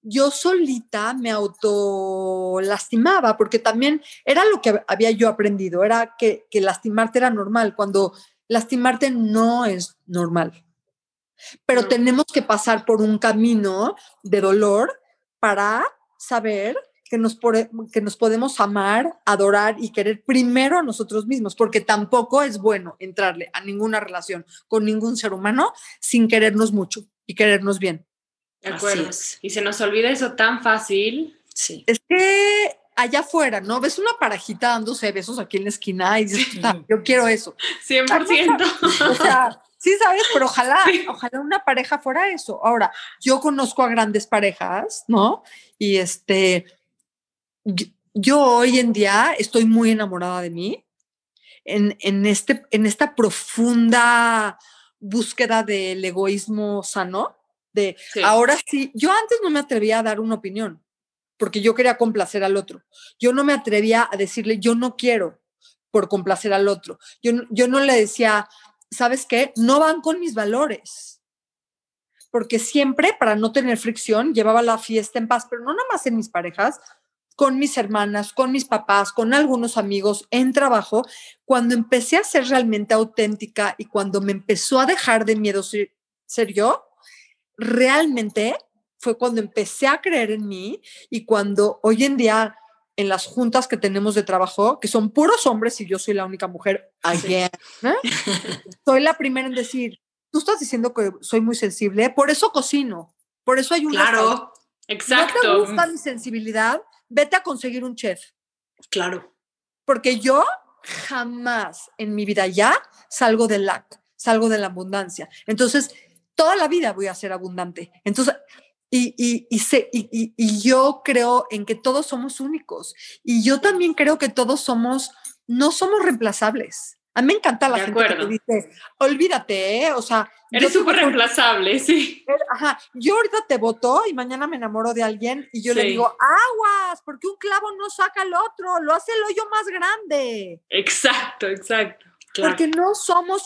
Speaker 1: yo solita me auto lastimaba porque también era lo que había yo aprendido, era que, que lastimarte era normal, cuando lastimarte no es normal pero tenemos que pasar por un camino de dolor para saber que nos, que nos podemos amar, adorar y querer primero a nosotros mismos, porque tampoco es bueno entrarle a ninguna relación con ningún ser humano sin querernos mucho y querernos bien.
Speaker 2: De acuerdo. Y se nos olvida eso tan fácil.
Speaker 1: Sí. Es que allá afuera, ¿no? Ves una parejita dándose besos aquí en la esquina y dices, yo quiero eso. <laughs>
Speaker 2: 100%. <laughs>
Speaker 1: O sea, sí, ¿sabes? Pero ojalá, <laughs> ojalá una pareja fuera eso. Ahora, yo conozco a grandes parejas, ¿no? Y este, yo hoy en día estoy muy enamorada de mí. En, en, este, en esta profunda búsqueda del egoísmo sano, de ahora sí, yo antes no me atrevía a dar una opinión, porque yo quería complacer al otro. Yo no me atrevía a decirle, yo no quiero por complacer al otro. Yo, yo no le decía, ¿sabes qué? No van con mis valores. Porque siempre, para no tener fricción, llevaba la fiesta en paz, pero no nada más en mis parejas, con mis hermanas, con mis papás, con algunos amigos en trabajo, cuando empecé a ser realmente auténtica y cuando me empezó a dejar de miedo ser, ser yo, realmente fue cuando empecé a creer en mí y cuando hoy en día en las juntas que tenemos de trabajo, que son puros hombres y yo soy la única mujer, again, ¿eh? <laughs> soy la primera en decir, tú estás diciendo que soy muy sensible, por eso cocino, por eso hay un...
Speaker 2: Claro, exacto.
Speaker 1: ¿No te gusta mi sensibilidad? Vete a conseguir un chef.
Speaker 3: Claro.
Speaker 1: Porque yo jamás en mi vida ya salgo del lac, salgo de la abundancia. Entonces, toda la vida voy a ser abundante. Entonces, y, y, y, y, yo creo en que todos somos únicos. Y yo también creo que todos somos, no somos reemplazables. A mí me encanta la gente que dice, olvídate, ¿eh? o sea...
Speaker 2: Eres súper reemplazable, <laughs> sí.
Speaker 1: Ajá, yo ahorita te voto y mañana me enamoro de alguien y yo le digo, aguas, porque un clavo no saca al otro, lo hace el hoyo más grande.
Speaker 2: Exacto, exacto.
Speaker 1: Porque no somos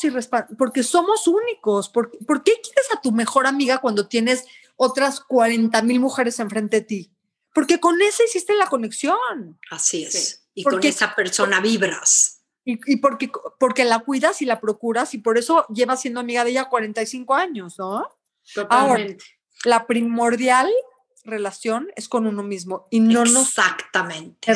Speaker 1: porque somos únicos. ¿Por, ¿Por, qué quieres a tu mejor amiga cuando tienes otras 40 mil mujeres enfrente de ti? Porque con esa hiciste la conexión.
Speaker 3: Así es. Y con esa persona vibras.
Speaker 1: Y, y, porque, porque la cuidas y la procuras y por eso llevas siendo amiga de ella 45 años, ¿no?
Speaker 2: Totalmente.
Speaker 1: la primordial relación es con uno mismo y no
Speaker 3: Exactamente.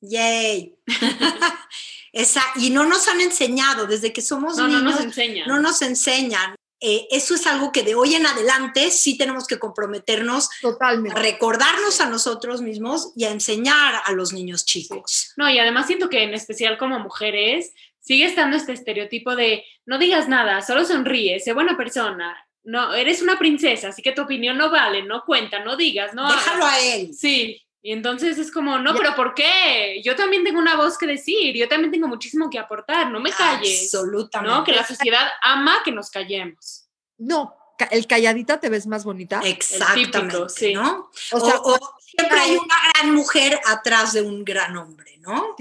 Speaker 3: Yay. <laughs> Esa, y no nos han enseñado desde que somos niños. No nos enseñan. No nos enseñan. Eh, eso es algo que de hoy en adelante sí tenemos que comprometernos
Speaker 1: Totalmente.
Speaker 3: a recordarnos a nosotros mismos y a enseñar a los niños chicos.
Speaker 2: No, y además siento que en especial como mujeres sigue estando este estereotipo de no digas nada, solo sonríe, sé buena persona. No, eres una princesa, así que tu opinión no vale, no cuenta, no digas, no.
Speaker 3: Déjalo a él.
Speaker 2: Sí, y entonces es como, no, pero ¿por qué? Yo también tengo una voz que decir, yo también tengo muchísimo que aportar, no me calles.
Speaker 3: Absolutamente.
Speaker 2: ¿no? Que la sociedad ama que nos callemos.
Speaker 1: No, el calladita te ves más bonita.
Speaker 3: Exactamente, sí. ¿no? O, sea, siempre hay una gran mujer atrás de un gran hombre, ¿no?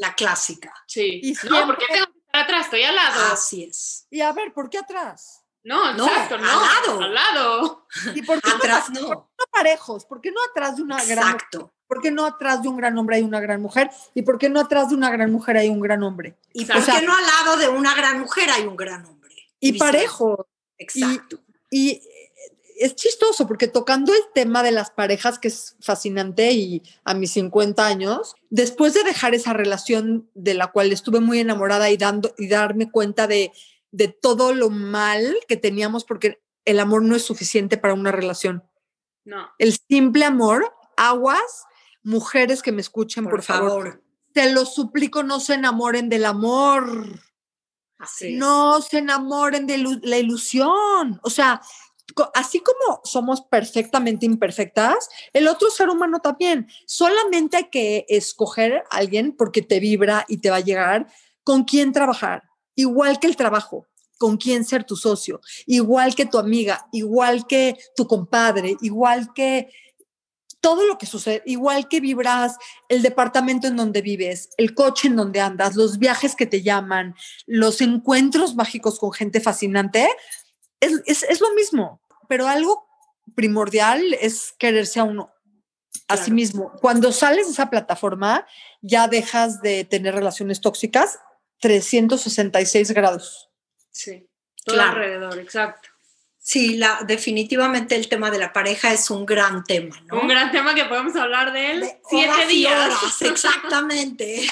Speaker 3: La clásica.
Speaker 2: Sí. Y no, ¿por qué tengo que estar atrás? Estoy al lado.
Speaker 3: Así es.
Speaker 1: Y a ver, ¿por qué atrás?
Speaker 2: No, exacto, no, Al lado. Al lado.
Speaker 1: ¿Y por qué atrás no? no? parejos? ¿Por qué no atrás de una gran Exacto. ¿Por qué no atrás de un gran hombre hay una gran mujer? ¿Y por qué no atrás de una gran mujer hay un gran hombre?
Speaker 3: ¿Y por qué no al lado de una gran mujer hay un gran hombre?
Speaker 1: Y, parejo.
Speaker 3: Exacto.
Speaker 1: Y, es chistoso porque tocando el tema de las parejas, que es fascinante y a mis 50 años, después de dejar esa relación de la cual estuve muy enamorada y, dando, y darme cuenta de de todo lo mal que teníamos porque el amor no es suficiente para una relación.
Speaker 2: No.
Speaker 1: El simple amor, aguas, mujeres que me escuchen, por, favor. Te lo suplico, no se enamoren del amor.
Speaker 3: Así
Speaker 1: no se enamoren de la ilusión. O sea, así como somos perfectamente imperfectas, el otro ser humano también. Solamente hay que escoger a alguien porque te vibra y te va a llegar con quién trabajar igual que el trabajo, con quién ser tu socio, igual que tu amiga, igual que tu compadre, igual que todo lo que sucede, igual que vibras el departamento en donde vives, el coche en donde andas, los viajes que te llaman, los encuentros mágicos con gente fascinante, es, lo mismo, pero algo primordial es quererse a uno. A sí mismo. Cuando sales de esa plataforma, ya dejas de tener relaciones tóxicas 366 grados.
Speaker 2: Sí, todo alrededor, exacto.
Speaker 3: Sí, la, definitivamente el tema de la pareja es un gran tema, ¿no?
Speaker 2: Un gran tema que podemos hablar de él siete días. <laughs>
Speaker 3: exactamente.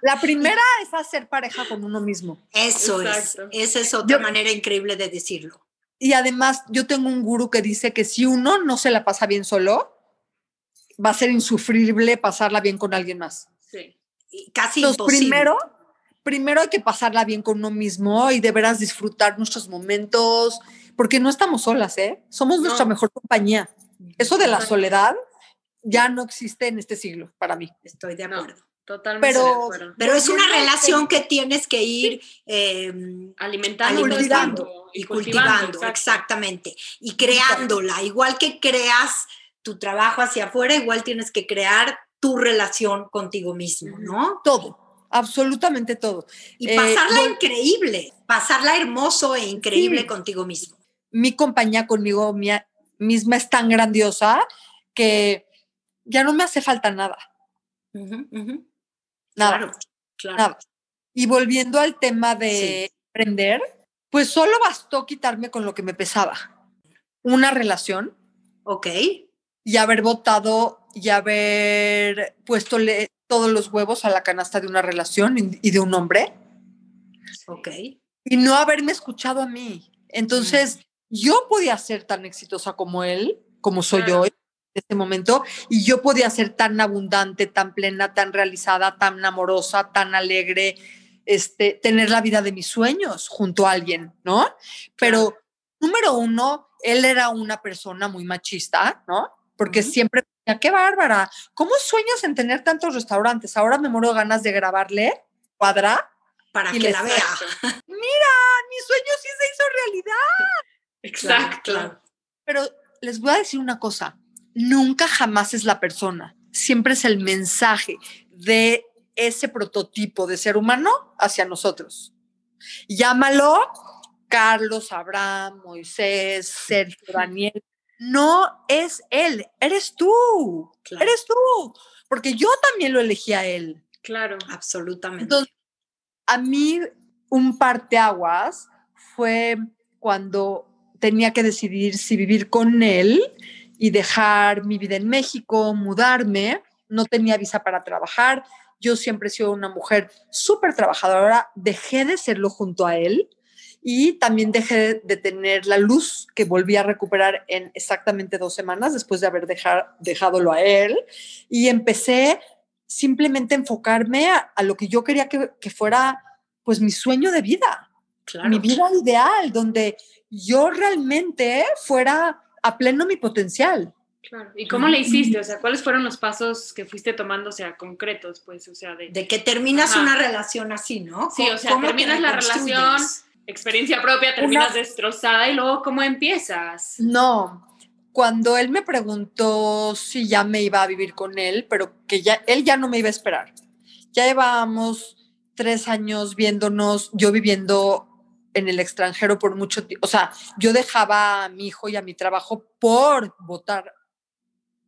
Speaker 1: La primera es hacer pareja con uno mismo.
Speaker 3: Eso es. Esa es otra manera increíble de decirlo.
Speaker 1: Y además, yo tengo un gurú que dice que si uno no se la pasa bien solo, va a ser insufrible pasarla bien con alguien más.
Speaker 2: Sí.
Speaker 3: casi imposible.
Speaker 1: Primero, primero hay que pasarla bien con uno mismo y de veras disfrutar nuestros momentos, porque no estamos solas, ¿eh? Somos nuestra mejor compañía. Eso de la soledad ya no existe en este siglo para mí.
Speaker 3: Estoy de acuerdo.
Speaker 2: totalmente
Speaker 3: pero,
Speaker 2: de acuerdo.
Speaker 3: Pero es una relación que tienes que ir eh,
Speaker 2: alimentando,
Speaker 3: alimentando y cultivando, exactamente, y creándola. Igual que creas tu trabajo hacia afuera, igual tienes que crear tu relación contigo mismo, ¿no?
Speaker 1: Todo, absolutamente todo.
Speaker 3: Y pasarla eh, increíble, pasarla hermoso e increíble contigo mismo
Speaker 1: mi compañía conmigo misma es tan grandiosa que ya no me hace falta nada. Nada. Nada. Y volviendo al tema de aprender, pues solo bastó quitarme con lo que me pesaba. Una relación.
Speaker 3: Ok.
Speaker 1: Y haber votado y haber puesto todos los huevos a la canasta de una relación y de un hombre.
Speaker 3: Ok.
Speaker 1: Y no haberme escuchado a mí. Entonces, yo podía ser tan exitosa como él, como soy yo en este momento, y yo podía ser tan abundante, tan plena, tan realizada, tan amorosa, tan alegre, este, tener la vida de mis sueños junto a alguien, ¿no? Pero, número uno, él era una persona muy machista, ¿no? Porque siempre qué bárbara, ¿cómo sueñas en tener tantos restaurantes? Ahora me muero ganas de grabarle, cuadra.
Speaker 3: Para que la vea.
Speaker 1: Mira, mi sueño sí se hizo realidad. <laughs>
Speaker 2: Exacto.
Speaker 1: Pero les voy a decir una cosa, nunca jamás es la persona, siempre es el mensaje de ese prototipo de ser humano hacia nosotros. Llámalo Carlos, Abraham, Moisés, Sergio, Daniel. No es él, eres tú, eres tú, porque yo también lo elegí a él.
Speaker 2: Claro,
Speaker 3: absolutamente.
Speaker 1: Entonces, a mí un parteaguas fue cuando tenía que decidir si vivir con él y dejar mi vida en México, mudarme. No tenía visa para trabajar. Yo siempre he sido una mujer súper trabajadora. Dejé de serlo junto a él y también dejé de tener la luz que volví a recuperar en exactamente dos semanas después de haber dejar, dejadolo a él. Y empecé simplemente a enfocarme a, lo que yo quería que, que, fuera pues mi sueño de vida, mi vida ideal, donde yo realmente fuera a pleno mi potencial.
Speaker 2: Claro. ¿Y cómo le hiciste? O sea, ¿cuáles fueron los pasos que fuiste tomando, o sea, concretos, pues, o sea, de...
Speaker 3: De que terminas una relación así, ¿no?
Speaker 2: Sí, o sea, terminas la relación, experiencia propia, terminas destrozada y luego, ¿cómo empiezas?
Speaker 1: No, cuando él me preguntó si ya me iba a vivir con él, pero que ya, él ya no me iba a esperar. Ya llevábamos tres años viéndonos, yo viviendo en el extranjero por mucho tiempo. O sea, yo dejaba a mi hijo y a mi trabajo por votar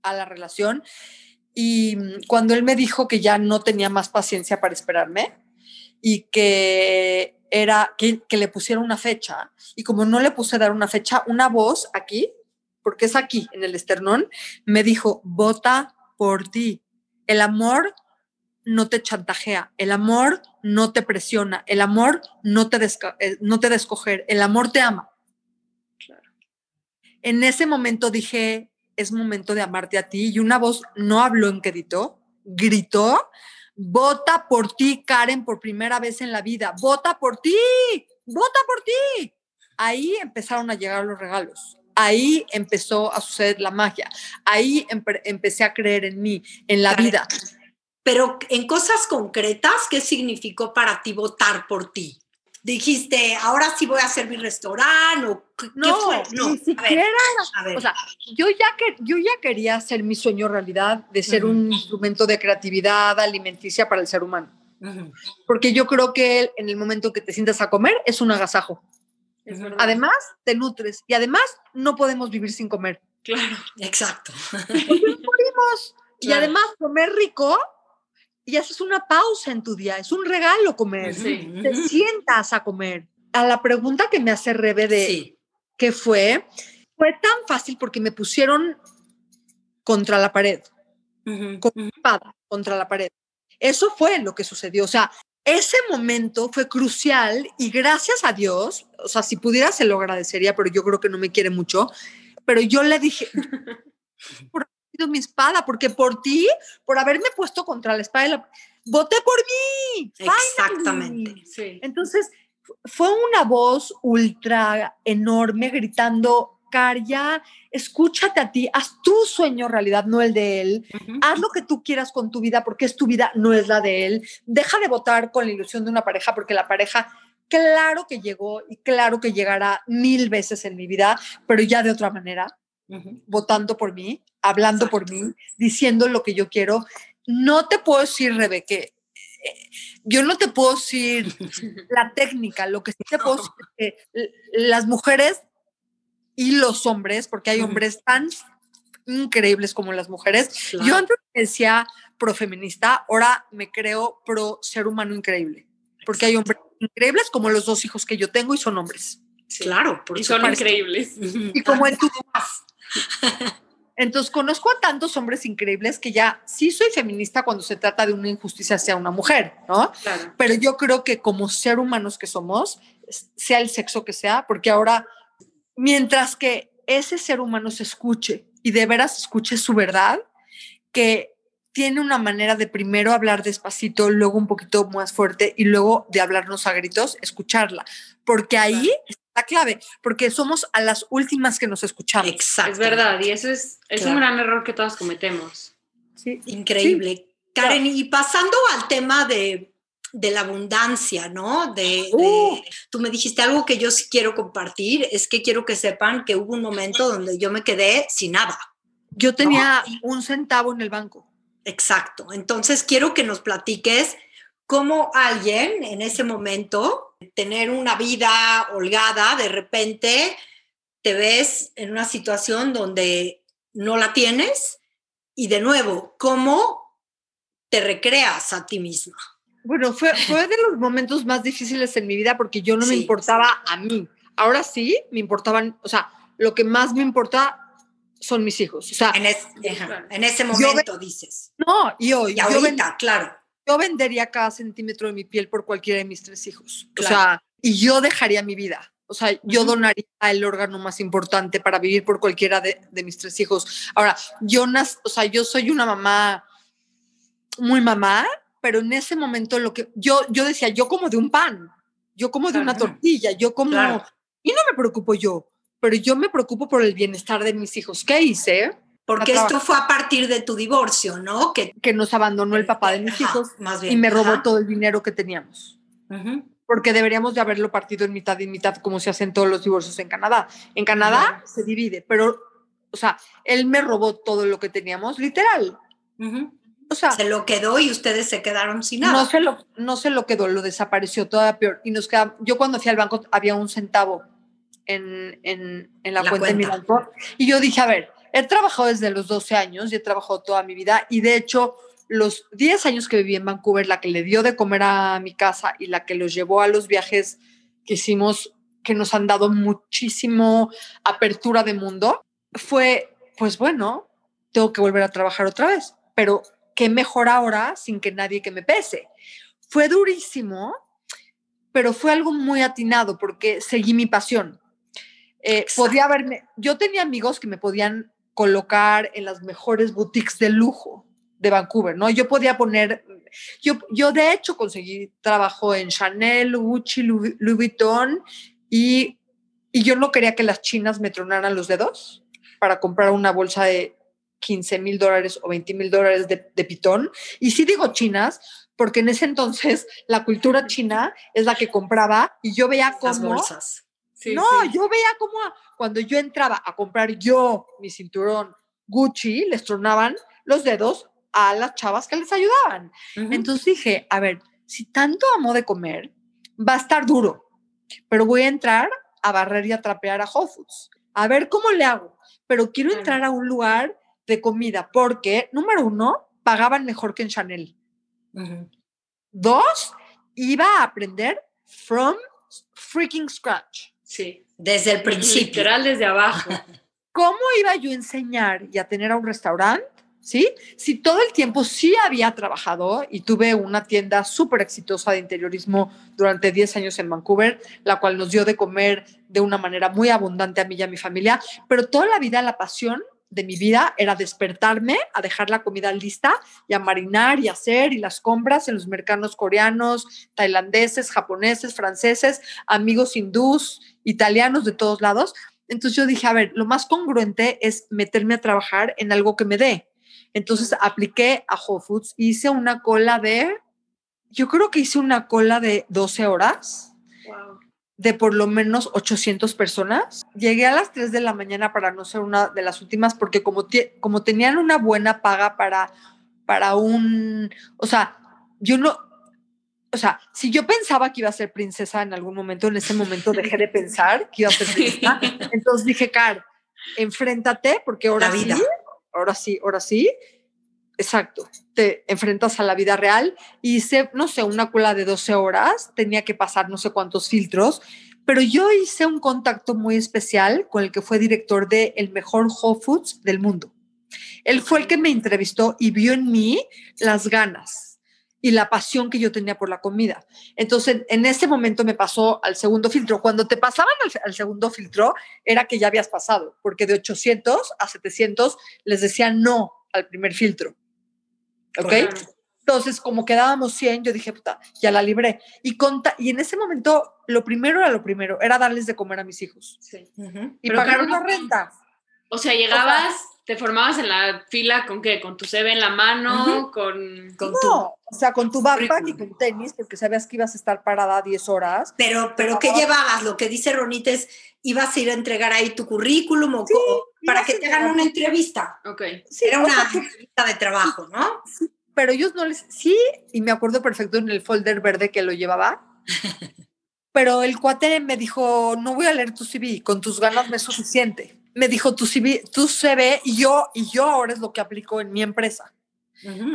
Speaker 1: a la relación. Y mm, cuando él me dijo que ya no tenía más paciencia para esperarme y que era que, que le pusiera una fecha, y como no le puse a dar una fecha, una voz aquí, porque es aquí, en el esternón, me dijo, vota por ti. El amor no te chantajea, el amor no te presiona, el amor no te, eh, no te da escoger, el amor te ama. En ese momento dije, es momento de amarte a ti y una voz no habló en quedito, gritó, vota por ti, Karen, por primera vez en la vida, vota por ti, vota por ti. Ahí empezaron a llegar los regalos. Ahí empezó a suceder la magia. Ahí empecé a creer en mí, en la vida.
Speaker 3: Pero en cosas concretas, ¿qué significó para ti votar por ti? Dijiste, ahora sí voy a hacer mi restaurante o qué
Speaker 1: no,
Speaker 3: fue?
Speaker 1: No, ni siquiera. O sea, yo ya, que, yo ya quería hacer mi sueño realidad de ser un instrumento de creatividad alimenticia para el ser humano. Porque yo creo que en el momento que te sientas a comer es un agasajo. además, te nutres y además no podemos vivir sin comer.
Speaker 2: Claro,
Speaker 3: exacto.
Speaker 1: morimos. Y además, comer rico y haces una pausa en tu día. Es un regalo comer. Te sientas a comer. A la pregunta que me hace Rebe de que fue, fue tan fácil porque me pusieron contra la pared, con espada contra la pared. Eso fue lo que sucedió. O sea, ese momento fue crucial y gracias a Dios, o sea, si pudiera se lo agradecería, pero yo creo que no me quiere mucho, pero yo le dije, <laughs> por mi espada, porque por ti, por haberme puesto contra la espada, la, voté por mí.
Speaker 3: Exactamente.
Speaker 1: Entonces, fue una voz ultra enorme gritando, Caria, escúchate a ti, haz tu sueño realidad, no el de él. Haz lo que tú quieras con tu vida porque es tu vida, no es la de él. Deja de votar con la ilusión de una pareja porque la pareja, claro que llegó y claro que llegará mil veces en mi vida, pero ya de otra manera, votando por mí, hablando por mí, diciendo lo que yo quiero. No te puedo decir, Rebeque, yo no te puedo decir <laughs> la técnica, lo que sí te puedo decir es que las mujeres y los hombres, porque hay hombres tan increíbles como las mujeres. Yo antes decía pro feminista, ahora me creo pro ser humano increíble, porque hay hombres increíbles como los dos hijos que yo tengo y son hombres.
Speaker 3: Claro,
Speaker 2: y son increíbles. <laughs>
Speaker 1: Y como en tu <laughs> Entonces, conozco a tantos hombres increíbles que ya sí soy feminista cuando se trata de una injusticia hacia una mujer, ¿no? Pero yo creo que como ser humanos que somos, sea el sexo que sea, porque ahora, mientras que ese ser humano se escuche y de veras escuche su verdad, que tiene una manera de primero hablar despacito, luego un poquito más fuerte y luego de hablarnos a gritos, escucharla, porque ahí la clave, porque somos a las últimas que nos escuchamos.
Speaker 2: Exacto. Es verdad, y eso es, es un gran error que todos cometemos.
Speaker 3: Sí. Increíble. Karen, y pasando al tema de, de la abundancia, ¿no? De, uh. tú me dijiste algo que yo sí quiero compartir, es que quiero que sepan que hubo un momento donde yo me quedé sin nada.
Speaker 1: Yo tenía un centavo en el banco.
Speaker 3: Exacto. Entonces quiero que nos platiques cómo alguien en ese momento, tener una vida holgada, de repente te ves en una situación donde no la tienes y de nuevo, ¿cómo te recreas a ti misma?
Speaker 1: Bueno, fue, fue de los momentos más difíciles en mi vida porque yo no me importaba a mí. Ahora sí, me importaban, o sea, lo que más me importa son mis hijos. O sea,
Speaker 3: en, ese momento dices.
Speaker 1: No, y hoy.
Speaker 3: Y ahorita, claro
Speaker 1: yo vendería cada centímetro de mi piel por cualquiera de mis tres hijos. O sea, y yo dejaría mi vida. O sea, yo donaría el órgano más importante para vivir por cualquiera de, mis tres hijos. Ahora, yo, o sea, yo soy una mamá muy mamá, pero en ese momento lo que yo, yo decía, yo como de un pan, yo como de una tortilla, yo como, y no me preocupo yo, pero yo me preocupo por el bienestar de mis hijos. ¿Qué hice?
Speaker 3: Porque esto fue a partir de tu divorcio, ¿no?
Speaker 1: Que, que nos abandonó el papá de mis hijos y me robó todo el dinero que teníamos. Porque deberíamos de haberlo partido en mitad y mitad, como se hacen todos los divorcios en Canadá. En Canadá se divide, pero, o sea, él me robó todo lo que teníamos, literal.
Speaker 3: O sea, se lo quedó y ustedes se quedaron sin nada.
Speaker 1: No se lo, no se lo quedó, lo desapareció, todavía peor. Y nos queda, yo cuando fui al banco había un centavo en, en, en la, cuenta, de mi banco. Y yo dije, a ver, He trabajado desde los 12 años y he trabajado toda mi vida y de hecho los 10 años que viví en Vancouver, la que le dio de comer a mi casa y la que los llevó a los viajes que hicimos, que nos han dado muchísimo apertura de mundo, fue, pues bueno, tengo que volver a trabajar otra vez, pero qué mejor ahora sin que nadie que me pese. Fue durísimo, pero fue algo muy atinado porque seguí mi pasión. Eh, podía haberme, yo tenía amigos que me podían colocar en las mejores boutiques de lujo de Vancouver, ¿no? Yo podía poner, yo, yo de hecho conseguí trabajo en Chanel, Gucci, Louis, Vuitton y, y yo no quería que las chinas me tronaran los dedos para comprar una bolsa de 15 mil dólares o 20 mil dólares de, de pitón. Y sí digo chinas, porque en ese entonces la cultura china es la que compraba y yo veía cómo... Las bolsas no, yo veía como cuando yo entraba a comprar yo mi cinturón Gucci, les tronaban los dedos a las chavas que les ayudaban. Entonces dije, a ver, si tanto amo de comer, va a estar duro, pero voy a entrar a barrer y a trapear a Whole Foods. A ver cómo le hago, pero quiero entrar a un lugar de comida porque, número uno, pagaban mejor que en Chanel. Dos, iba a aprender from freaking scratch.
Speaker 2: Sí.
Speaker 3: Desde el principio.
Speaker 2: Literal desde abajo. <laughs>
Speaker 1: ¿Cómo iba yo a enseñar y a tener a un restaurante? ¿Sí? Si todo el tiempo sí había trabajado y tuve una tienda súper exitosa de interiorismo durante 10 años en Vancouver, la cual nos dio de comer de una manera muy abundante a mí y a mi familia, pero toda la vida la pasión de mi vida era despertarme a dejar la comida lista y a marinar y hacer y las compras en los mercados coreanos, tailandeses, japoneses, franceses, amigos hindús, italianos de todos lados. Entonces yo dije, a ver, lo más congruente es meterme a trabajar en algo que me dé. Entonces apliqué a Whole Foods, hice una cola de, yo creo que hice una cola de 12 horas de por lo menos 800 personas. Llegué a las 3 de la mañana para no ser una de las últimas, porque como, como tenían una buena paga para, para un, o sea, yo no, o sea, si yo pensaba que iba a ser princesa en algún momento, en ese momento <laughs> dejé de pensar que iba a ser princesa. <laughs> Entonces dije, Car, enfréntate, porque ahora sí, ahora sí, ahora sí, exacto, te enfrentas a la vida real. Hice, no sé, una cola de 12 horas, tenía que pasar no sé cuántos filtros, pero yo hice un contacto muy especial con el que fue director de el mejor Whole Foods del mundo. Él fue el que me entrevistó y vio en mí las ganas y la pasión que yo tenía por la comida. Entonces, en ese momento me pasó al segundo filtro. Cuando te pasaban al, al, segundo filtro, era que ya habías pasado, porque de 800 a 700 les decían no al primer filtro. ¿Ok? Entonces, como quedábamos 100, yo dije, puta, ya la libré. Y, conta, y en ese momento, lo primero era lo primero, era darles de comer a mis hijos. Sí. Y pagar una renta.
Speaker 2: O sea, llegabas, te formabas en la fila con qué? ¿Con tu CV en la mano? con,
Speaker 1: con, no, o sea, con tu backpack y con tenis, porque sabías que ibas a estar parada 10 horas.
Speaker 3: Pero, pero ¿qué llevabas? Lo que dice Ronita es, ibas a ir a entregar ahí tu currículum o para que te hagan una entrevista.
Speaker 2: Ok.
Speaker 3: Sí, Era una entrevista de trabajo, ¿no?
Speaker 1: Sí, pero ellos no les, sí, y me acuerdo perfecto en el folder verde que lo llevaba. <laughs> pero el cuate me dijo, no voy a leer tu CV, con tus ganas me es suficiente me dijo, tu CV, tu CV, y yo, y yo ahora es lo que aplico en mi empresa.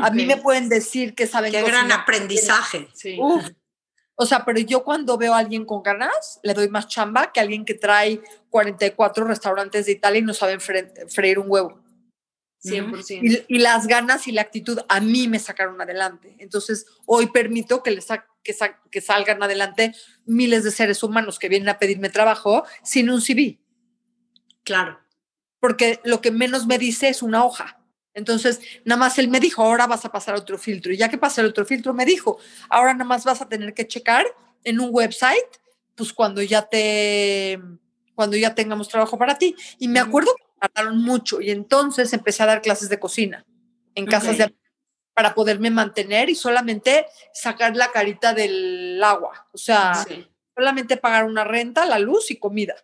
Speaker 1: a mí me pueden decir que saben
Speaker 3: Qué gran aprendizaje.
Speaker 1: Sí. O sea, pero yo cuando veo a alguien con ganas, le doy más chamba que a alguien que trae 44 restaurantes de Italia y no saben freír un huevo.
Speaker 2: 100%.
Speaker 1: Y, y, las ganas y la actitud a mí me sacaron adelante. Entonces, hoy permito que, les que, que salgan adelante miles de seres humanos que vienen a pedirme trabajo sin un CV.
Speaker 3: Claro.
Speaker 1: Porque lo que menos me dice es una hoja. Entonces, nada más él me dijo, ahora vas a pasar otro filtro. Y ya que pasé el otro filtro, me dijo, ahora nada más vas a tener que checar en un website, pues cuando ya te, cuando ya tengamos trabajo para ti. Y me acuerdo que tardaron mucho y entonces empecé a dar clases de cocina en casas de para poderme mantener y solamente sacar la carita del agua. O sea, solamente pagar una renta, la luz y comida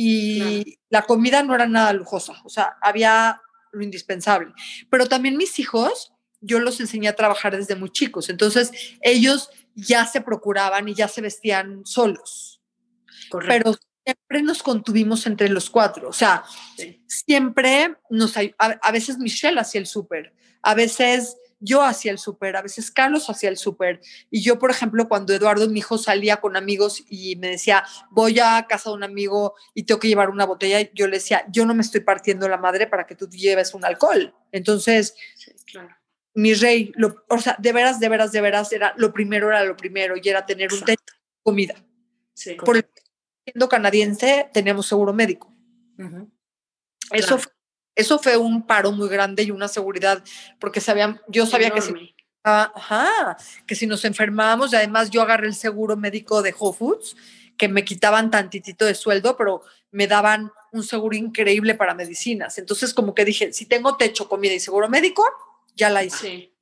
Speaker 1: y la comida no era nada lujosa, o sea, había lo indispensable. Pero también mis hijos, yo los enseñé a trabajar desde muy chicos, entonces ellos ya se procuraban y ya se vestían solos. Pero siempre nos contuvimos entre los cuatro, o sea, siempre nos, a, a veces Michelle hacía el súper, a veces yo hacía el súper, a veces Carlos hacía el súper. Y yo, por ejemplo, cuando Eduardo, mi hijo, salía con amigos y me decía, voy a casa de un amigo y tengo que llevar una botella, yo le decía, yo no me estoy partiendo la madre para que tú lleves un alcohol. Entonces, mi rey, o sea, de veras, de veras, de veras, era lo primero, era lo primero, y era tener un techo, comida. Por el siendo canadiense, teníamos seguro médico. Eso fue eso fue un paro muy grande y una seguridad, porque sabían, yo sabía que si, ajá, que si nos enfermábamos, y además yo agarré el seguro médico de Whole Foods, que me quitaban tantitito de sueldo, pero me daban un seguro increíble para medicinas. Entonces, como que dije, si tengo techo, comida y seguro médico, ya la hice.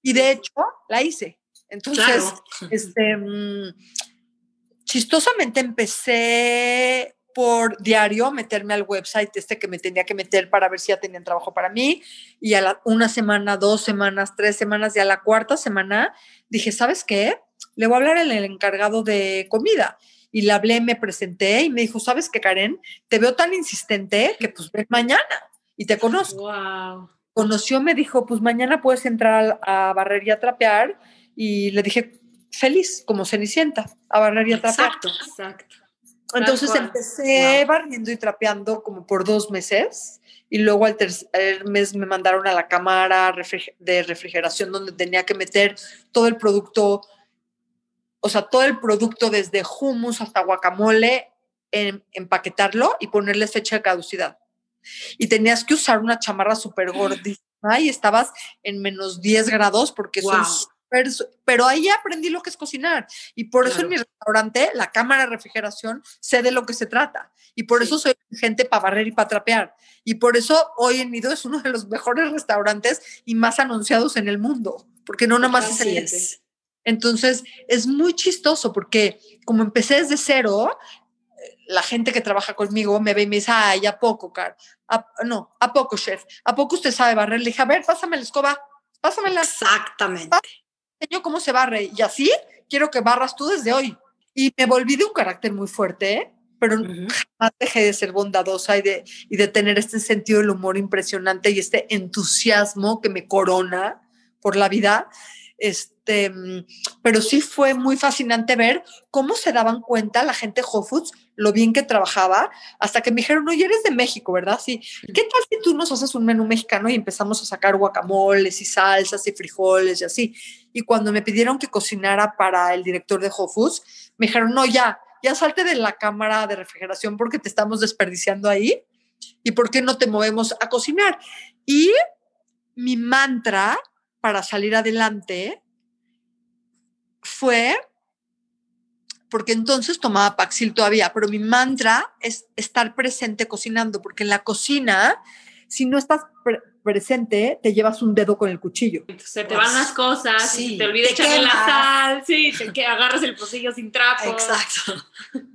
Speaker 1: Y de hecho, la hice. Entonces, este, mm, chistosamente empecé por diario meterme al website este que me tenía que meter para ver si ya tenían trabajo para mí y a la, una semana, dos semanas, tres semanas y a la cuarta semana dije, ¿sabes qué? Le voy a hablar al encargado de comida y le hablé, me presenté y me dijo, ¿sabes qué, Karen? Te veo tan insistente que pues ven mañana y te conozco.
Speaker 2: Wow.
Speaker 1: Conoció, me dijo, pues mañana puedes entrar a, barrer y a trapear y le dije, feliz, como Cenicienta, a barrer y a trapear.
Speaker 2: Exacto, exacto.
Speaker 1: Entonces empecé barriendo y trapeando como por dos meses y luego al tercer mes me mandaron a la cámara de refrigeración donde tenía que meter todo el producto, o sea, todo el producto desde hummus hasta guacamole, en, empaquetarlo y ponerle fecha de caducidad. Y tenías que usar una chamarra súper gordísima y estabas en menos 10 grados porque wow pero ahí aprendí lo que es cocinar y por eso en mi restaurante la cámara de refrigeración sé de lo que se trata y por eso soy gente para barrer y para trapear y por eso hoy en Nido es uno de los mejores restaurantes y más anunciados en el mundo porque no nada más es el entonces es muy chistoso porque como empecé desde cero la gente que trabaja conmigo me ve y me dice, ay, ¿a poco, Car? no, ¿a poco, chef? ¿A poco usted sabe barrer? Le dije, a ver, pásame la escoba, pásamela.
Speaker 3: Exactamente
Speaker 1: enseño cómo se barre y así quiero que barras tú desde hoy. Y me volví de un carácter muy fuerte, pero jamás dejé de ser bondadosa y de, y de tener este sentido del humor impresionante y este entusiasmo que me corona por la vida. Este, mm, pero sí fue muy fascinante ver cómo se daban cuenta la gente Whole Foods lo bien que trabajaba, hasta que me dijeron, oye, eres de México, ¿verdad? Sí. ¿Qué tal si tú nos haces un menú mexicano y empezamos a sacar guacamoles y salsas y frijoles y así? Y cuando me pidieron que cocinara para el director de Foods, me dijeron, no, ya, ya salte de la cámara de refrigeración porque te estamos desperdiciando ahí. ¿Y por qué no te movemos a cocinar? Y mi mantra para salir adelante fue, porque entonces tomaba Paxil todavía, pero mi mantra es estar presente cocinando, porque en la cocina, si no estás presente, te llevas un dedo con el cuchillo.
Speaker 2: Se te van las cosas, sí, te olvidas echarle la sal, sí, te agarras el pocillo sin trapo.
Speaker 3: Exacto.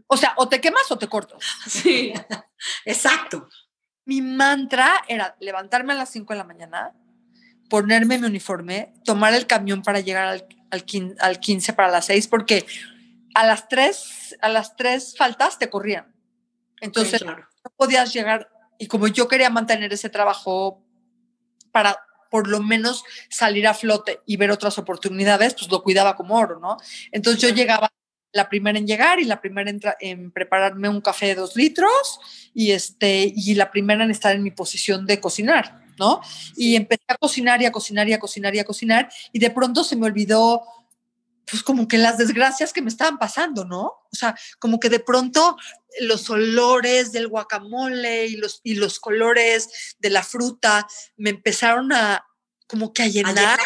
Speaker 1: O sea, o te quemas o te corto.
Speaker 2: Sí. <laughs>
Speaker 3: Exacto.
Speaker 1: Mi mantra era levantarme a las 5 de la mañana, ponerme mi uniforme, tomar el camión para llegar al, al, 15 para las 6, porque a las 3, a las 3 faltas te corrían. Entonces no podías llegar, y como yo quería mantener ese trabajo para por lo menos salir a flote y ver otras oportunidades, pues lo cuidaba como oro, ¿no? Entonces yo llegaba la primera en llegar y la primera en, en, prepararme un café de dos litros y, este, y la primera en estar en mi posición de cocinar. ¿no? Y empecé a cocinar y a cocinar y a cocinar y a cocinar y de pronto se me olvidó pues como que las desgracias que me estaban pasando, ¿no? O sea, como que de pronto los olores del guacamole y los, y los colores de la fruta me empezaron a como que a llenar.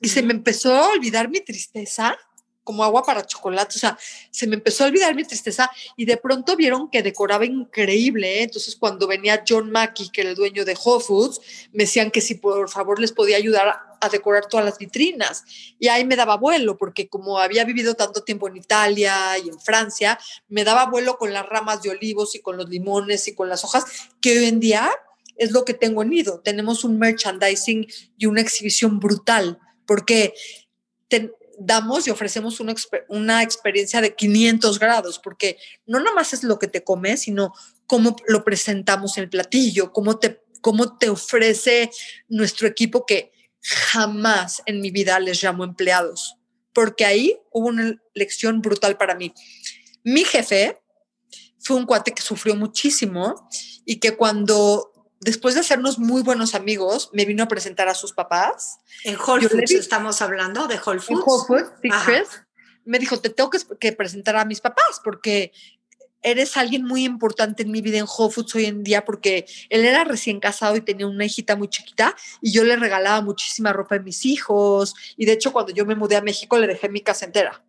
Speaker 1: y se me empezó a olvidar mi tristeza como agua para chocolate, o sea, se me empezó a olvidar mi tristeza y de pronto vieron que decoraba increíble, ¿eh? entonces cuando venía John Mackey, que era el dueño de Whole Foods, me decían que si por favor les podía ayudar a decorar todas las vitrinas y ahí me daba vuelo porque como había vivido tanto tiempo en Italia y en Francia, me daba vuelo con las ramas de olivos y con los limones y con las hojas que hoy en día es lo que tengo en Nido. Tenemos un merchandising y una exhibición brutal porque damos y ofrecemos una, experiencia de 500 grados, porque no más es lo que te comes, sino cómo lo presentamos en el platillo, cómo te, cómo te ofrece nuestro equipo que jamás en mi vida les llamo empleados, porque ahí hubo una lección brutal para mí. Mi jefe fue un cuate que sufrió muchísimo y que cuando después de hacernos muy buenos amigos, me vino a presentar a sus papás.
Speaker 3: En Whole Foods estamos hablando de Whole Foods.
Speaker 1: En Whole Foods, Me dijo, te tengo que, presentar a mis papás porque eres alguien muy importante en mi vida en Whole Foods hoy en día porque él era recién casado y tenía una hijita muy chiquita y yo le regalaba muchísima ropa a mis hijos y de hecho cuando yo me mudé a México le dejé mi casa entera,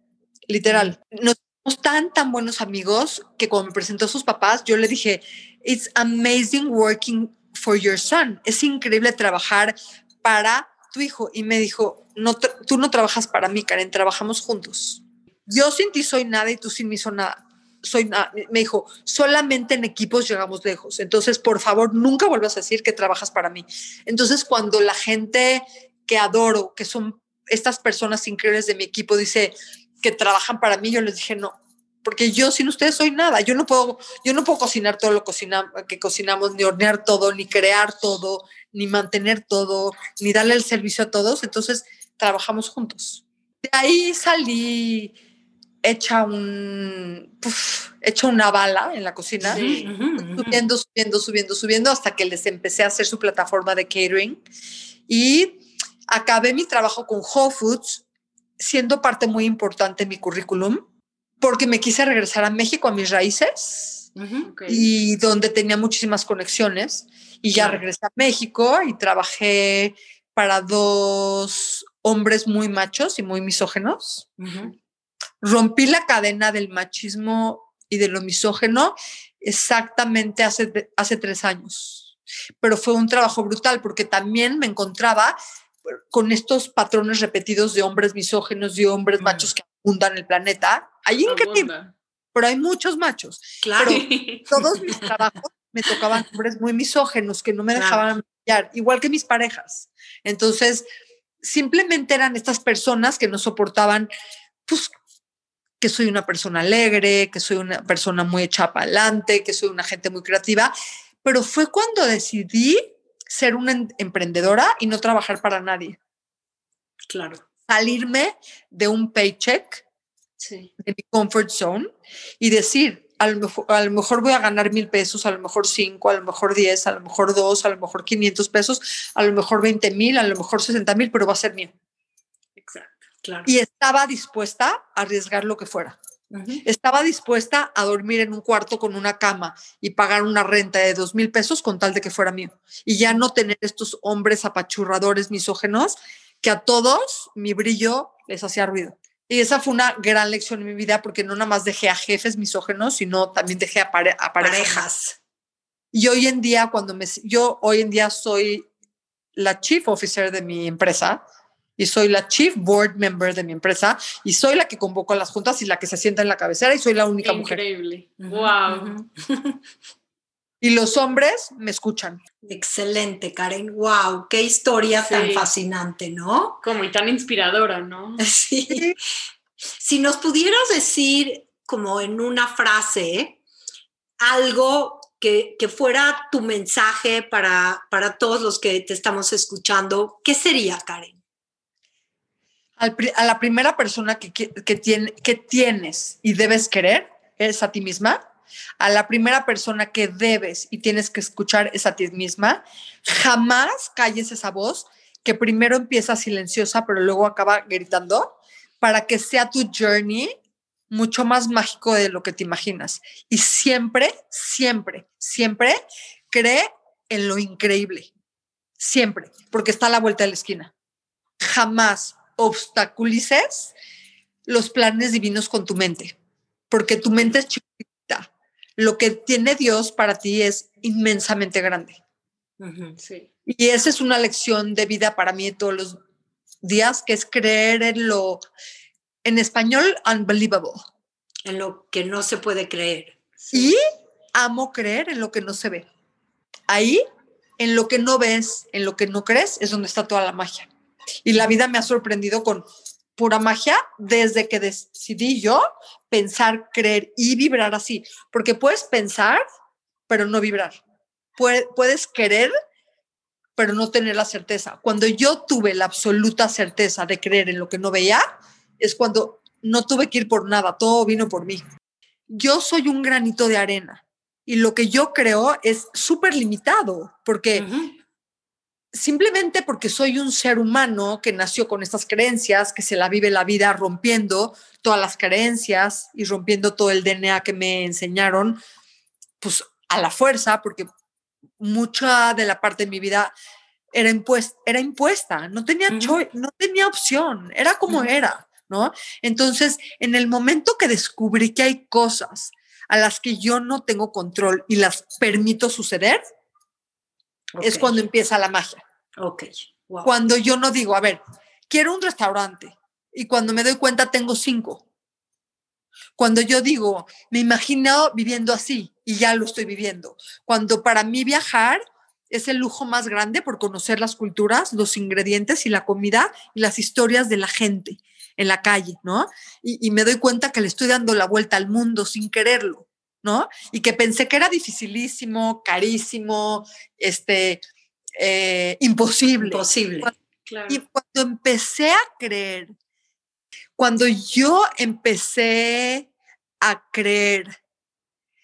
Speaker 1: literal. Nos somos tan, tan buenos amigos que cuando me presentó a sus papás, yo le dije, it's amazing working for your son. Es increíble trabajar para tu hijo. Y me dijo, no, tú no trabajas para mí, Karen, trabajamos juntos. Yo sin ti soy nada y tú sin mí soy nada. Soy nada. Me dijo, solamente en equipos llegamos lejos. Entonces, por favor, nunca vuelvas a decir que trabajas para mí. Entonces, cuando la gente que adoro, que son estas personas increíbles de mi equipo, dice que trabajan para mí, yo les dije, no, porque yo sin ustedes soy nada. Yo no puedo, yo no puedo cocinar todo lo que cocinamos, ni hornear todo, ni crear todo, ni mantener todo, ni darle el servicio a todos. Entonces, trabajamos juntos. De ahí salí hecha un hecha una bala en la cocina, subiendo, subiendo, subiendo, subiendo, hasta que les empecé a hacer su plataforma de catering. Y acabé mi trabajo con Whole Foods, siendo parte muy importante de mi currículum, porque me quise regresar a México, a mis raíces, y donde tenía muchísimas conexiones. Y ya regresé a México y trabajé para dos hombres muy machos y muy misógenos. Rompí la cadena del machismo y de lo misógeno exactamente hace, hace tres años. Pero fue un trabajo brutal porque también me encontraba con estos patrones repetidos de hombres misógenos y hombres mm. machos que abundan el planeta. Hay increíble, pero hay muchos machos. Claro. todos mis <laughs> trabajos me tocaban hombres muy misógenos que no me dejaban brillar, igual que mis parejas. Entonces, simplemente eran estas personas que no soportaban, pues, que soy una persona alegre, que soy una persona muy hecha para adelante, que soy una gente muy creativa, pero fue cuando decidí ser una em, emprendedora y no trabajar para nadie.
Speaker 3: Claro.
Speaker 1: Salirme de un paycheck, de mi comfort zone y decir, a lo, mejor, a lo mejor voy a ganar mil pesos, a lo mejor cinco, a lo mejor diez, a lo mejor dos, a lo mejor quinientos pesos, a lo mejor veinte mil, a lo mejor sesenta mil, pero va a ser mío. Y estaba dispuesta a arriesgar lo que fuera. Estaba dispuesta a dormir en un cuarto con una cama y pagar una renta de dos mil pesos con tal de que fuera mío. Y ya no tener estos hombres apachurradores misógenos que a todos mi brillo les hacía ruido. Y esa fue una gran lección en mi vida porque no nada más dejé a jefes misógenos, sino también dejé a, parejas. parejas. Y hoy en día, cuando me, yo hoy en día soy la chief officer de mi empresa, y soy la chief board member de mi empresa y soy la que convoco a las juntas y la que se sienta en la cabecera y soy la única mujer.
Speaker 2: Increíble. Wow.
Speaker 1: y los hombres me escuchan.
Speaker 3: Excelente, Karen. Wow, qué historia tan fascinante, ¿no?
Speaker 2: Como y tan inspiradora, ¿no? <laughs>
Speaker 3: Sí. Si nos pudieras decir como en una frase algo que, que, fuera tu mensaje para, para todos los que te estamos escuchando, ¿qué sería, Karen?
Speaker 1: A la primera persona que, tiene, que tienes y debes querer es a ti misma. A la primera persona que debes y tienes que escuchar es a ti misma. Jamás calles esa voz que primero empieza silenciosa, pero luego acaba gritando, para que sea tu journey mucho más mágico de lo que te imaginas. Y siempre, siempre, siempre cree en lo increíble. Siempre, porque está a la vuelta de la esquina. Jamás obstaculices los planes divinos con tu mente, porque tu mente es chiquita. Lo que tiene Dios para ti es inmensamente grande. Y esa es una lección de vida para mí todos los días, que es creer en lo, en español, unbelievable.
Speaker 3: En lo que no se puede creer.
Speaker 1: Y amo creer en lo que no se ve. Ahí, en lo que no ves, en lo que no crees, es donde está toda la magia. Y la vida me ha sorprendido con pura magia desde que decidí yo pensar, creer y vibrar así. Porque puedes pensar, pero no vibrar. Puedes querer, pero no tener la certeza. Cuando yo tuve la absoluta certeza de creer en lo que no veía, es cuando no tuve que ir por nada, todo vino por mí. Yo soy un granito de arena y lo que yo creo es súper limitado, porque simplemente porque soy un ser humano que nació con estas creencias, que se la vive la vida rompiendo todas las creencias y rompiendo todo el DNA que me enseñaron, pues a la fuerza, porque mucha de la parte de mi vida era, impuesta, era impuesta, no tenía, no tenía opción, era como era, ¿no? Entonces, en el momento que descubrí que hay cosas a las que yo no tengo control y las permito suceder, es cuando empieza la magia.
Speaker 3: Ok.
Speaker 1: Cuando yo no digo, a ver, quiero un restaurante y cuando me doy cuenta tengo cinco. Cuando yo digo, me imagino viviendo así y ya lo estoy viviendo. Cuando para mí viajar es el lujo más grande por conocer las culturas, los ingredientes y la comida y las historias de la gente en la calle, ¿no? Y, y me doy cuenta que le estoy dando la vuelta al mundo sin quererlo. ¿No? Y que pensé que era dificilísimo, carísimo, este, eh, imposible.
Speaker 3: Imposible.
Speaker 1: Y cuando empecé a creer, Cuando yo empecé a creer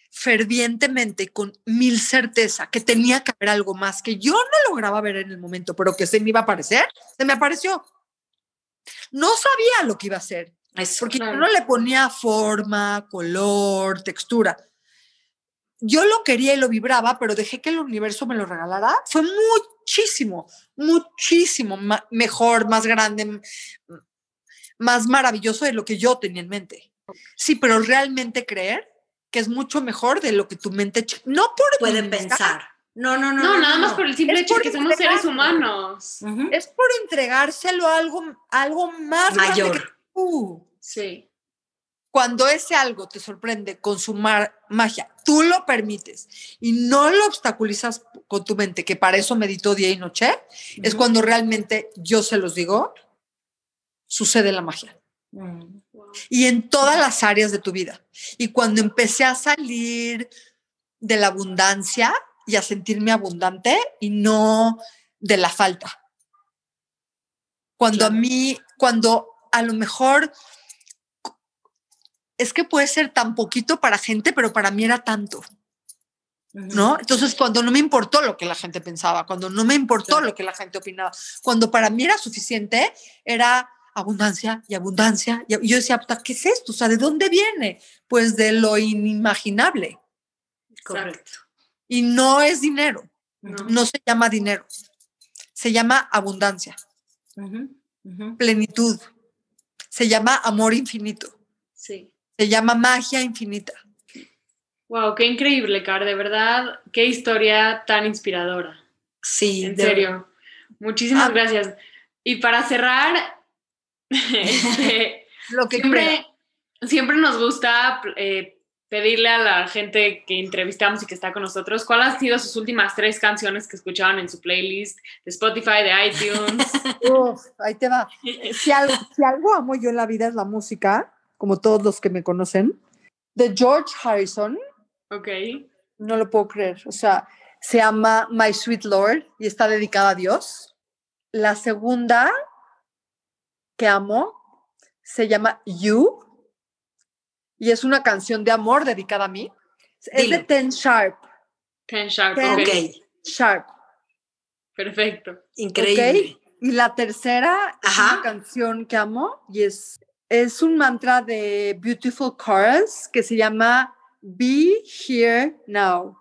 Speaker 1: fervientemente y con mil certeza que tenía que haber algo más que yo no lograba ver en el momento, pero que se me iba a aparecer, se me apareció. No sabía lo que iba a ser, porque yo no le ponía forma, color, textura. Yo lo quería y lo vibraba, pero dejé que el universo me lo regalara. Fue muchísimo, muchísimo mejor, más grande, más maravilloso de lo que yo tenía en mente. Sí, pero realmente creer que es mucho mejor de lo que tu mente no por
Speaker 3: puede pensar.
Speaker 2: No, no, no. No, nada más por el simple hecho de que somos seres humanos.
Speaker 1: Es por entregárselo a algo, algo más
Speaker 3: mayor. Que
Speaker 1: tú.
Speaker 2: Sí.
Speaker 1: Cuando ese algo te sorprende con su magia, tú lo permites y no lo obstaculizas con tu mente, que para eso medito día y noche, es cuando realmente yo se los digo, sucede la magia. Mm. Y en todas las áreas de tu vida. Y cuando empecé a salir de la abundancia y a sentirme abundante y no de la falta. Cuando a mí, cuando a lo mejor es que puede ser tan poquito para gente, pero para mí era tanto. ¿No? Entonces, cuando no me importó lo que la gente pensaba, cuando no me importó lo que la gente opinaba, cuando para mí era suficiente, era abundancia y abundancia. Y yo decía, ¿qué es esto? O sea, ¿de dónde viene? Pues de lo inimaginable.
Speaker 2: Correcto.
Speaker 1: Y no es dinero, no, se llama dinero, se llama abundancia, plenitud, se llama amor infinito,
Speaker 2: sí.
Speaker 1: Se llama magia infinita.
Speaker 2: Wow, qué increíble, Car, de verdad, qué historia tan inspiradora.
Speaker 3: Sí,
Speaker 2: en serio. Muchísimas ah. gracias. Y para cerrar, <laughs> Este,
Speaker 1: Lo que
Speaker 2: siempre, siempre nos gusta eh, pedirle a la gente que entrevistamos y que está con nosotros cuáles han sido sus últimas tres canciones que escuchaban en su playlist de Spotify, de iTunes. <laughs>
Speaker 1: ahí te va. <laughs> Si algo, si algo amo yo en la vida es la música, como todos los que me conocen, de George Harrison.
Speaker 2: Ok.
Speaker 1: No lo puedo creer. O sea, se llama My Sweet Lord y está dedicada a Dios. La segunda que amo se llama You y es una canción de amor dedicada a mí. Es de Ten Sharp.
Speaker 2: Ten Sharp,
Speaker 3: ok.
Speaker 1: Sharp.
Speaker 2: Perfecto.
Speaker 3: Increíble.
Speaker 1: Y la tercera es una canción que amo y es, es un mantra de Beautiful Chorus que se llama Be Here Now.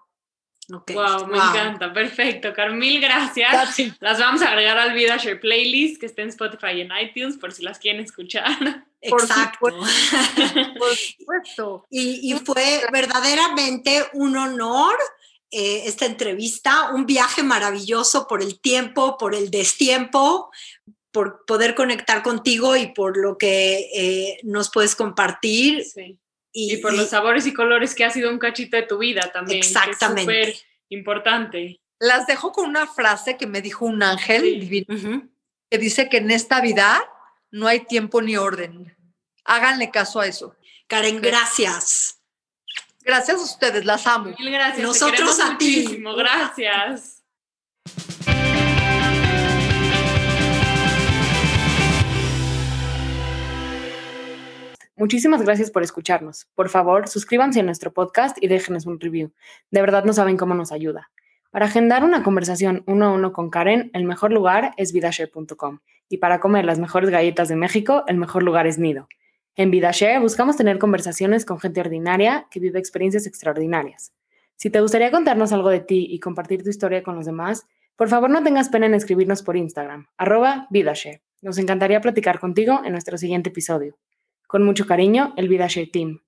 Speaker 2: Wow, me encanta, perfecto. Carmil, gracias. Las vamos a agregar al VidaShare Playlist que está en Spotify y en iTunes por si las quieren escuchar.
Speaker 3: Exacto. <laughs>
Speaker 1: Por supuesto.
Speaker 3: Y, fue verdaderamente un honor eh, esta entrevista, un viaje maravilloso por el tiempo, por el destiempo, por poder conectar contigo y por lo que eh, nos puedes compartir.
Speaker 2: Sí. Y, por los sabores y colores que ha sido un cachito de tu vida también.
Speaker 3: Exactamente.
Speaker 2: Es súper importante.
Speaker 1: Las dejo con una frase que me dijo un ángel divino, que dice que en esta vida no hay tiempo ni orden. Háganle caso a eso.
Speaker 3: Karen, gracias.
Speaker 1: Gracias a ustedes, las amo.
Speaker 2: Mil gracias.
Speaker 3: Nosotros a ti.
Speaker 2: Gracias.
Speaker 5: Muchísimas gracias por escucharnos. Por favor, suscríbanse a nuestro podcast y déjenos un review. De verdad no saben cómo nos ayuda. Para agendar una conversación uno a uno con Karen, el mejor lugar es vidashare.com. Y para comer las mejores galletas de México, el mejor lugar es Nido. En Vidashare buscamos tener conversaciones con gente ordinaria que vive experiencias extraordinarias. Si te gustaría contarnos algo de ti y compartir tu historia con los demás, por favor no tengas pena en escribirnos por Instagram, arroba Vidashare. Nos encantaría platicar contigo en nuestro siguiente episodio. Con mucho cariño, Elvira Team.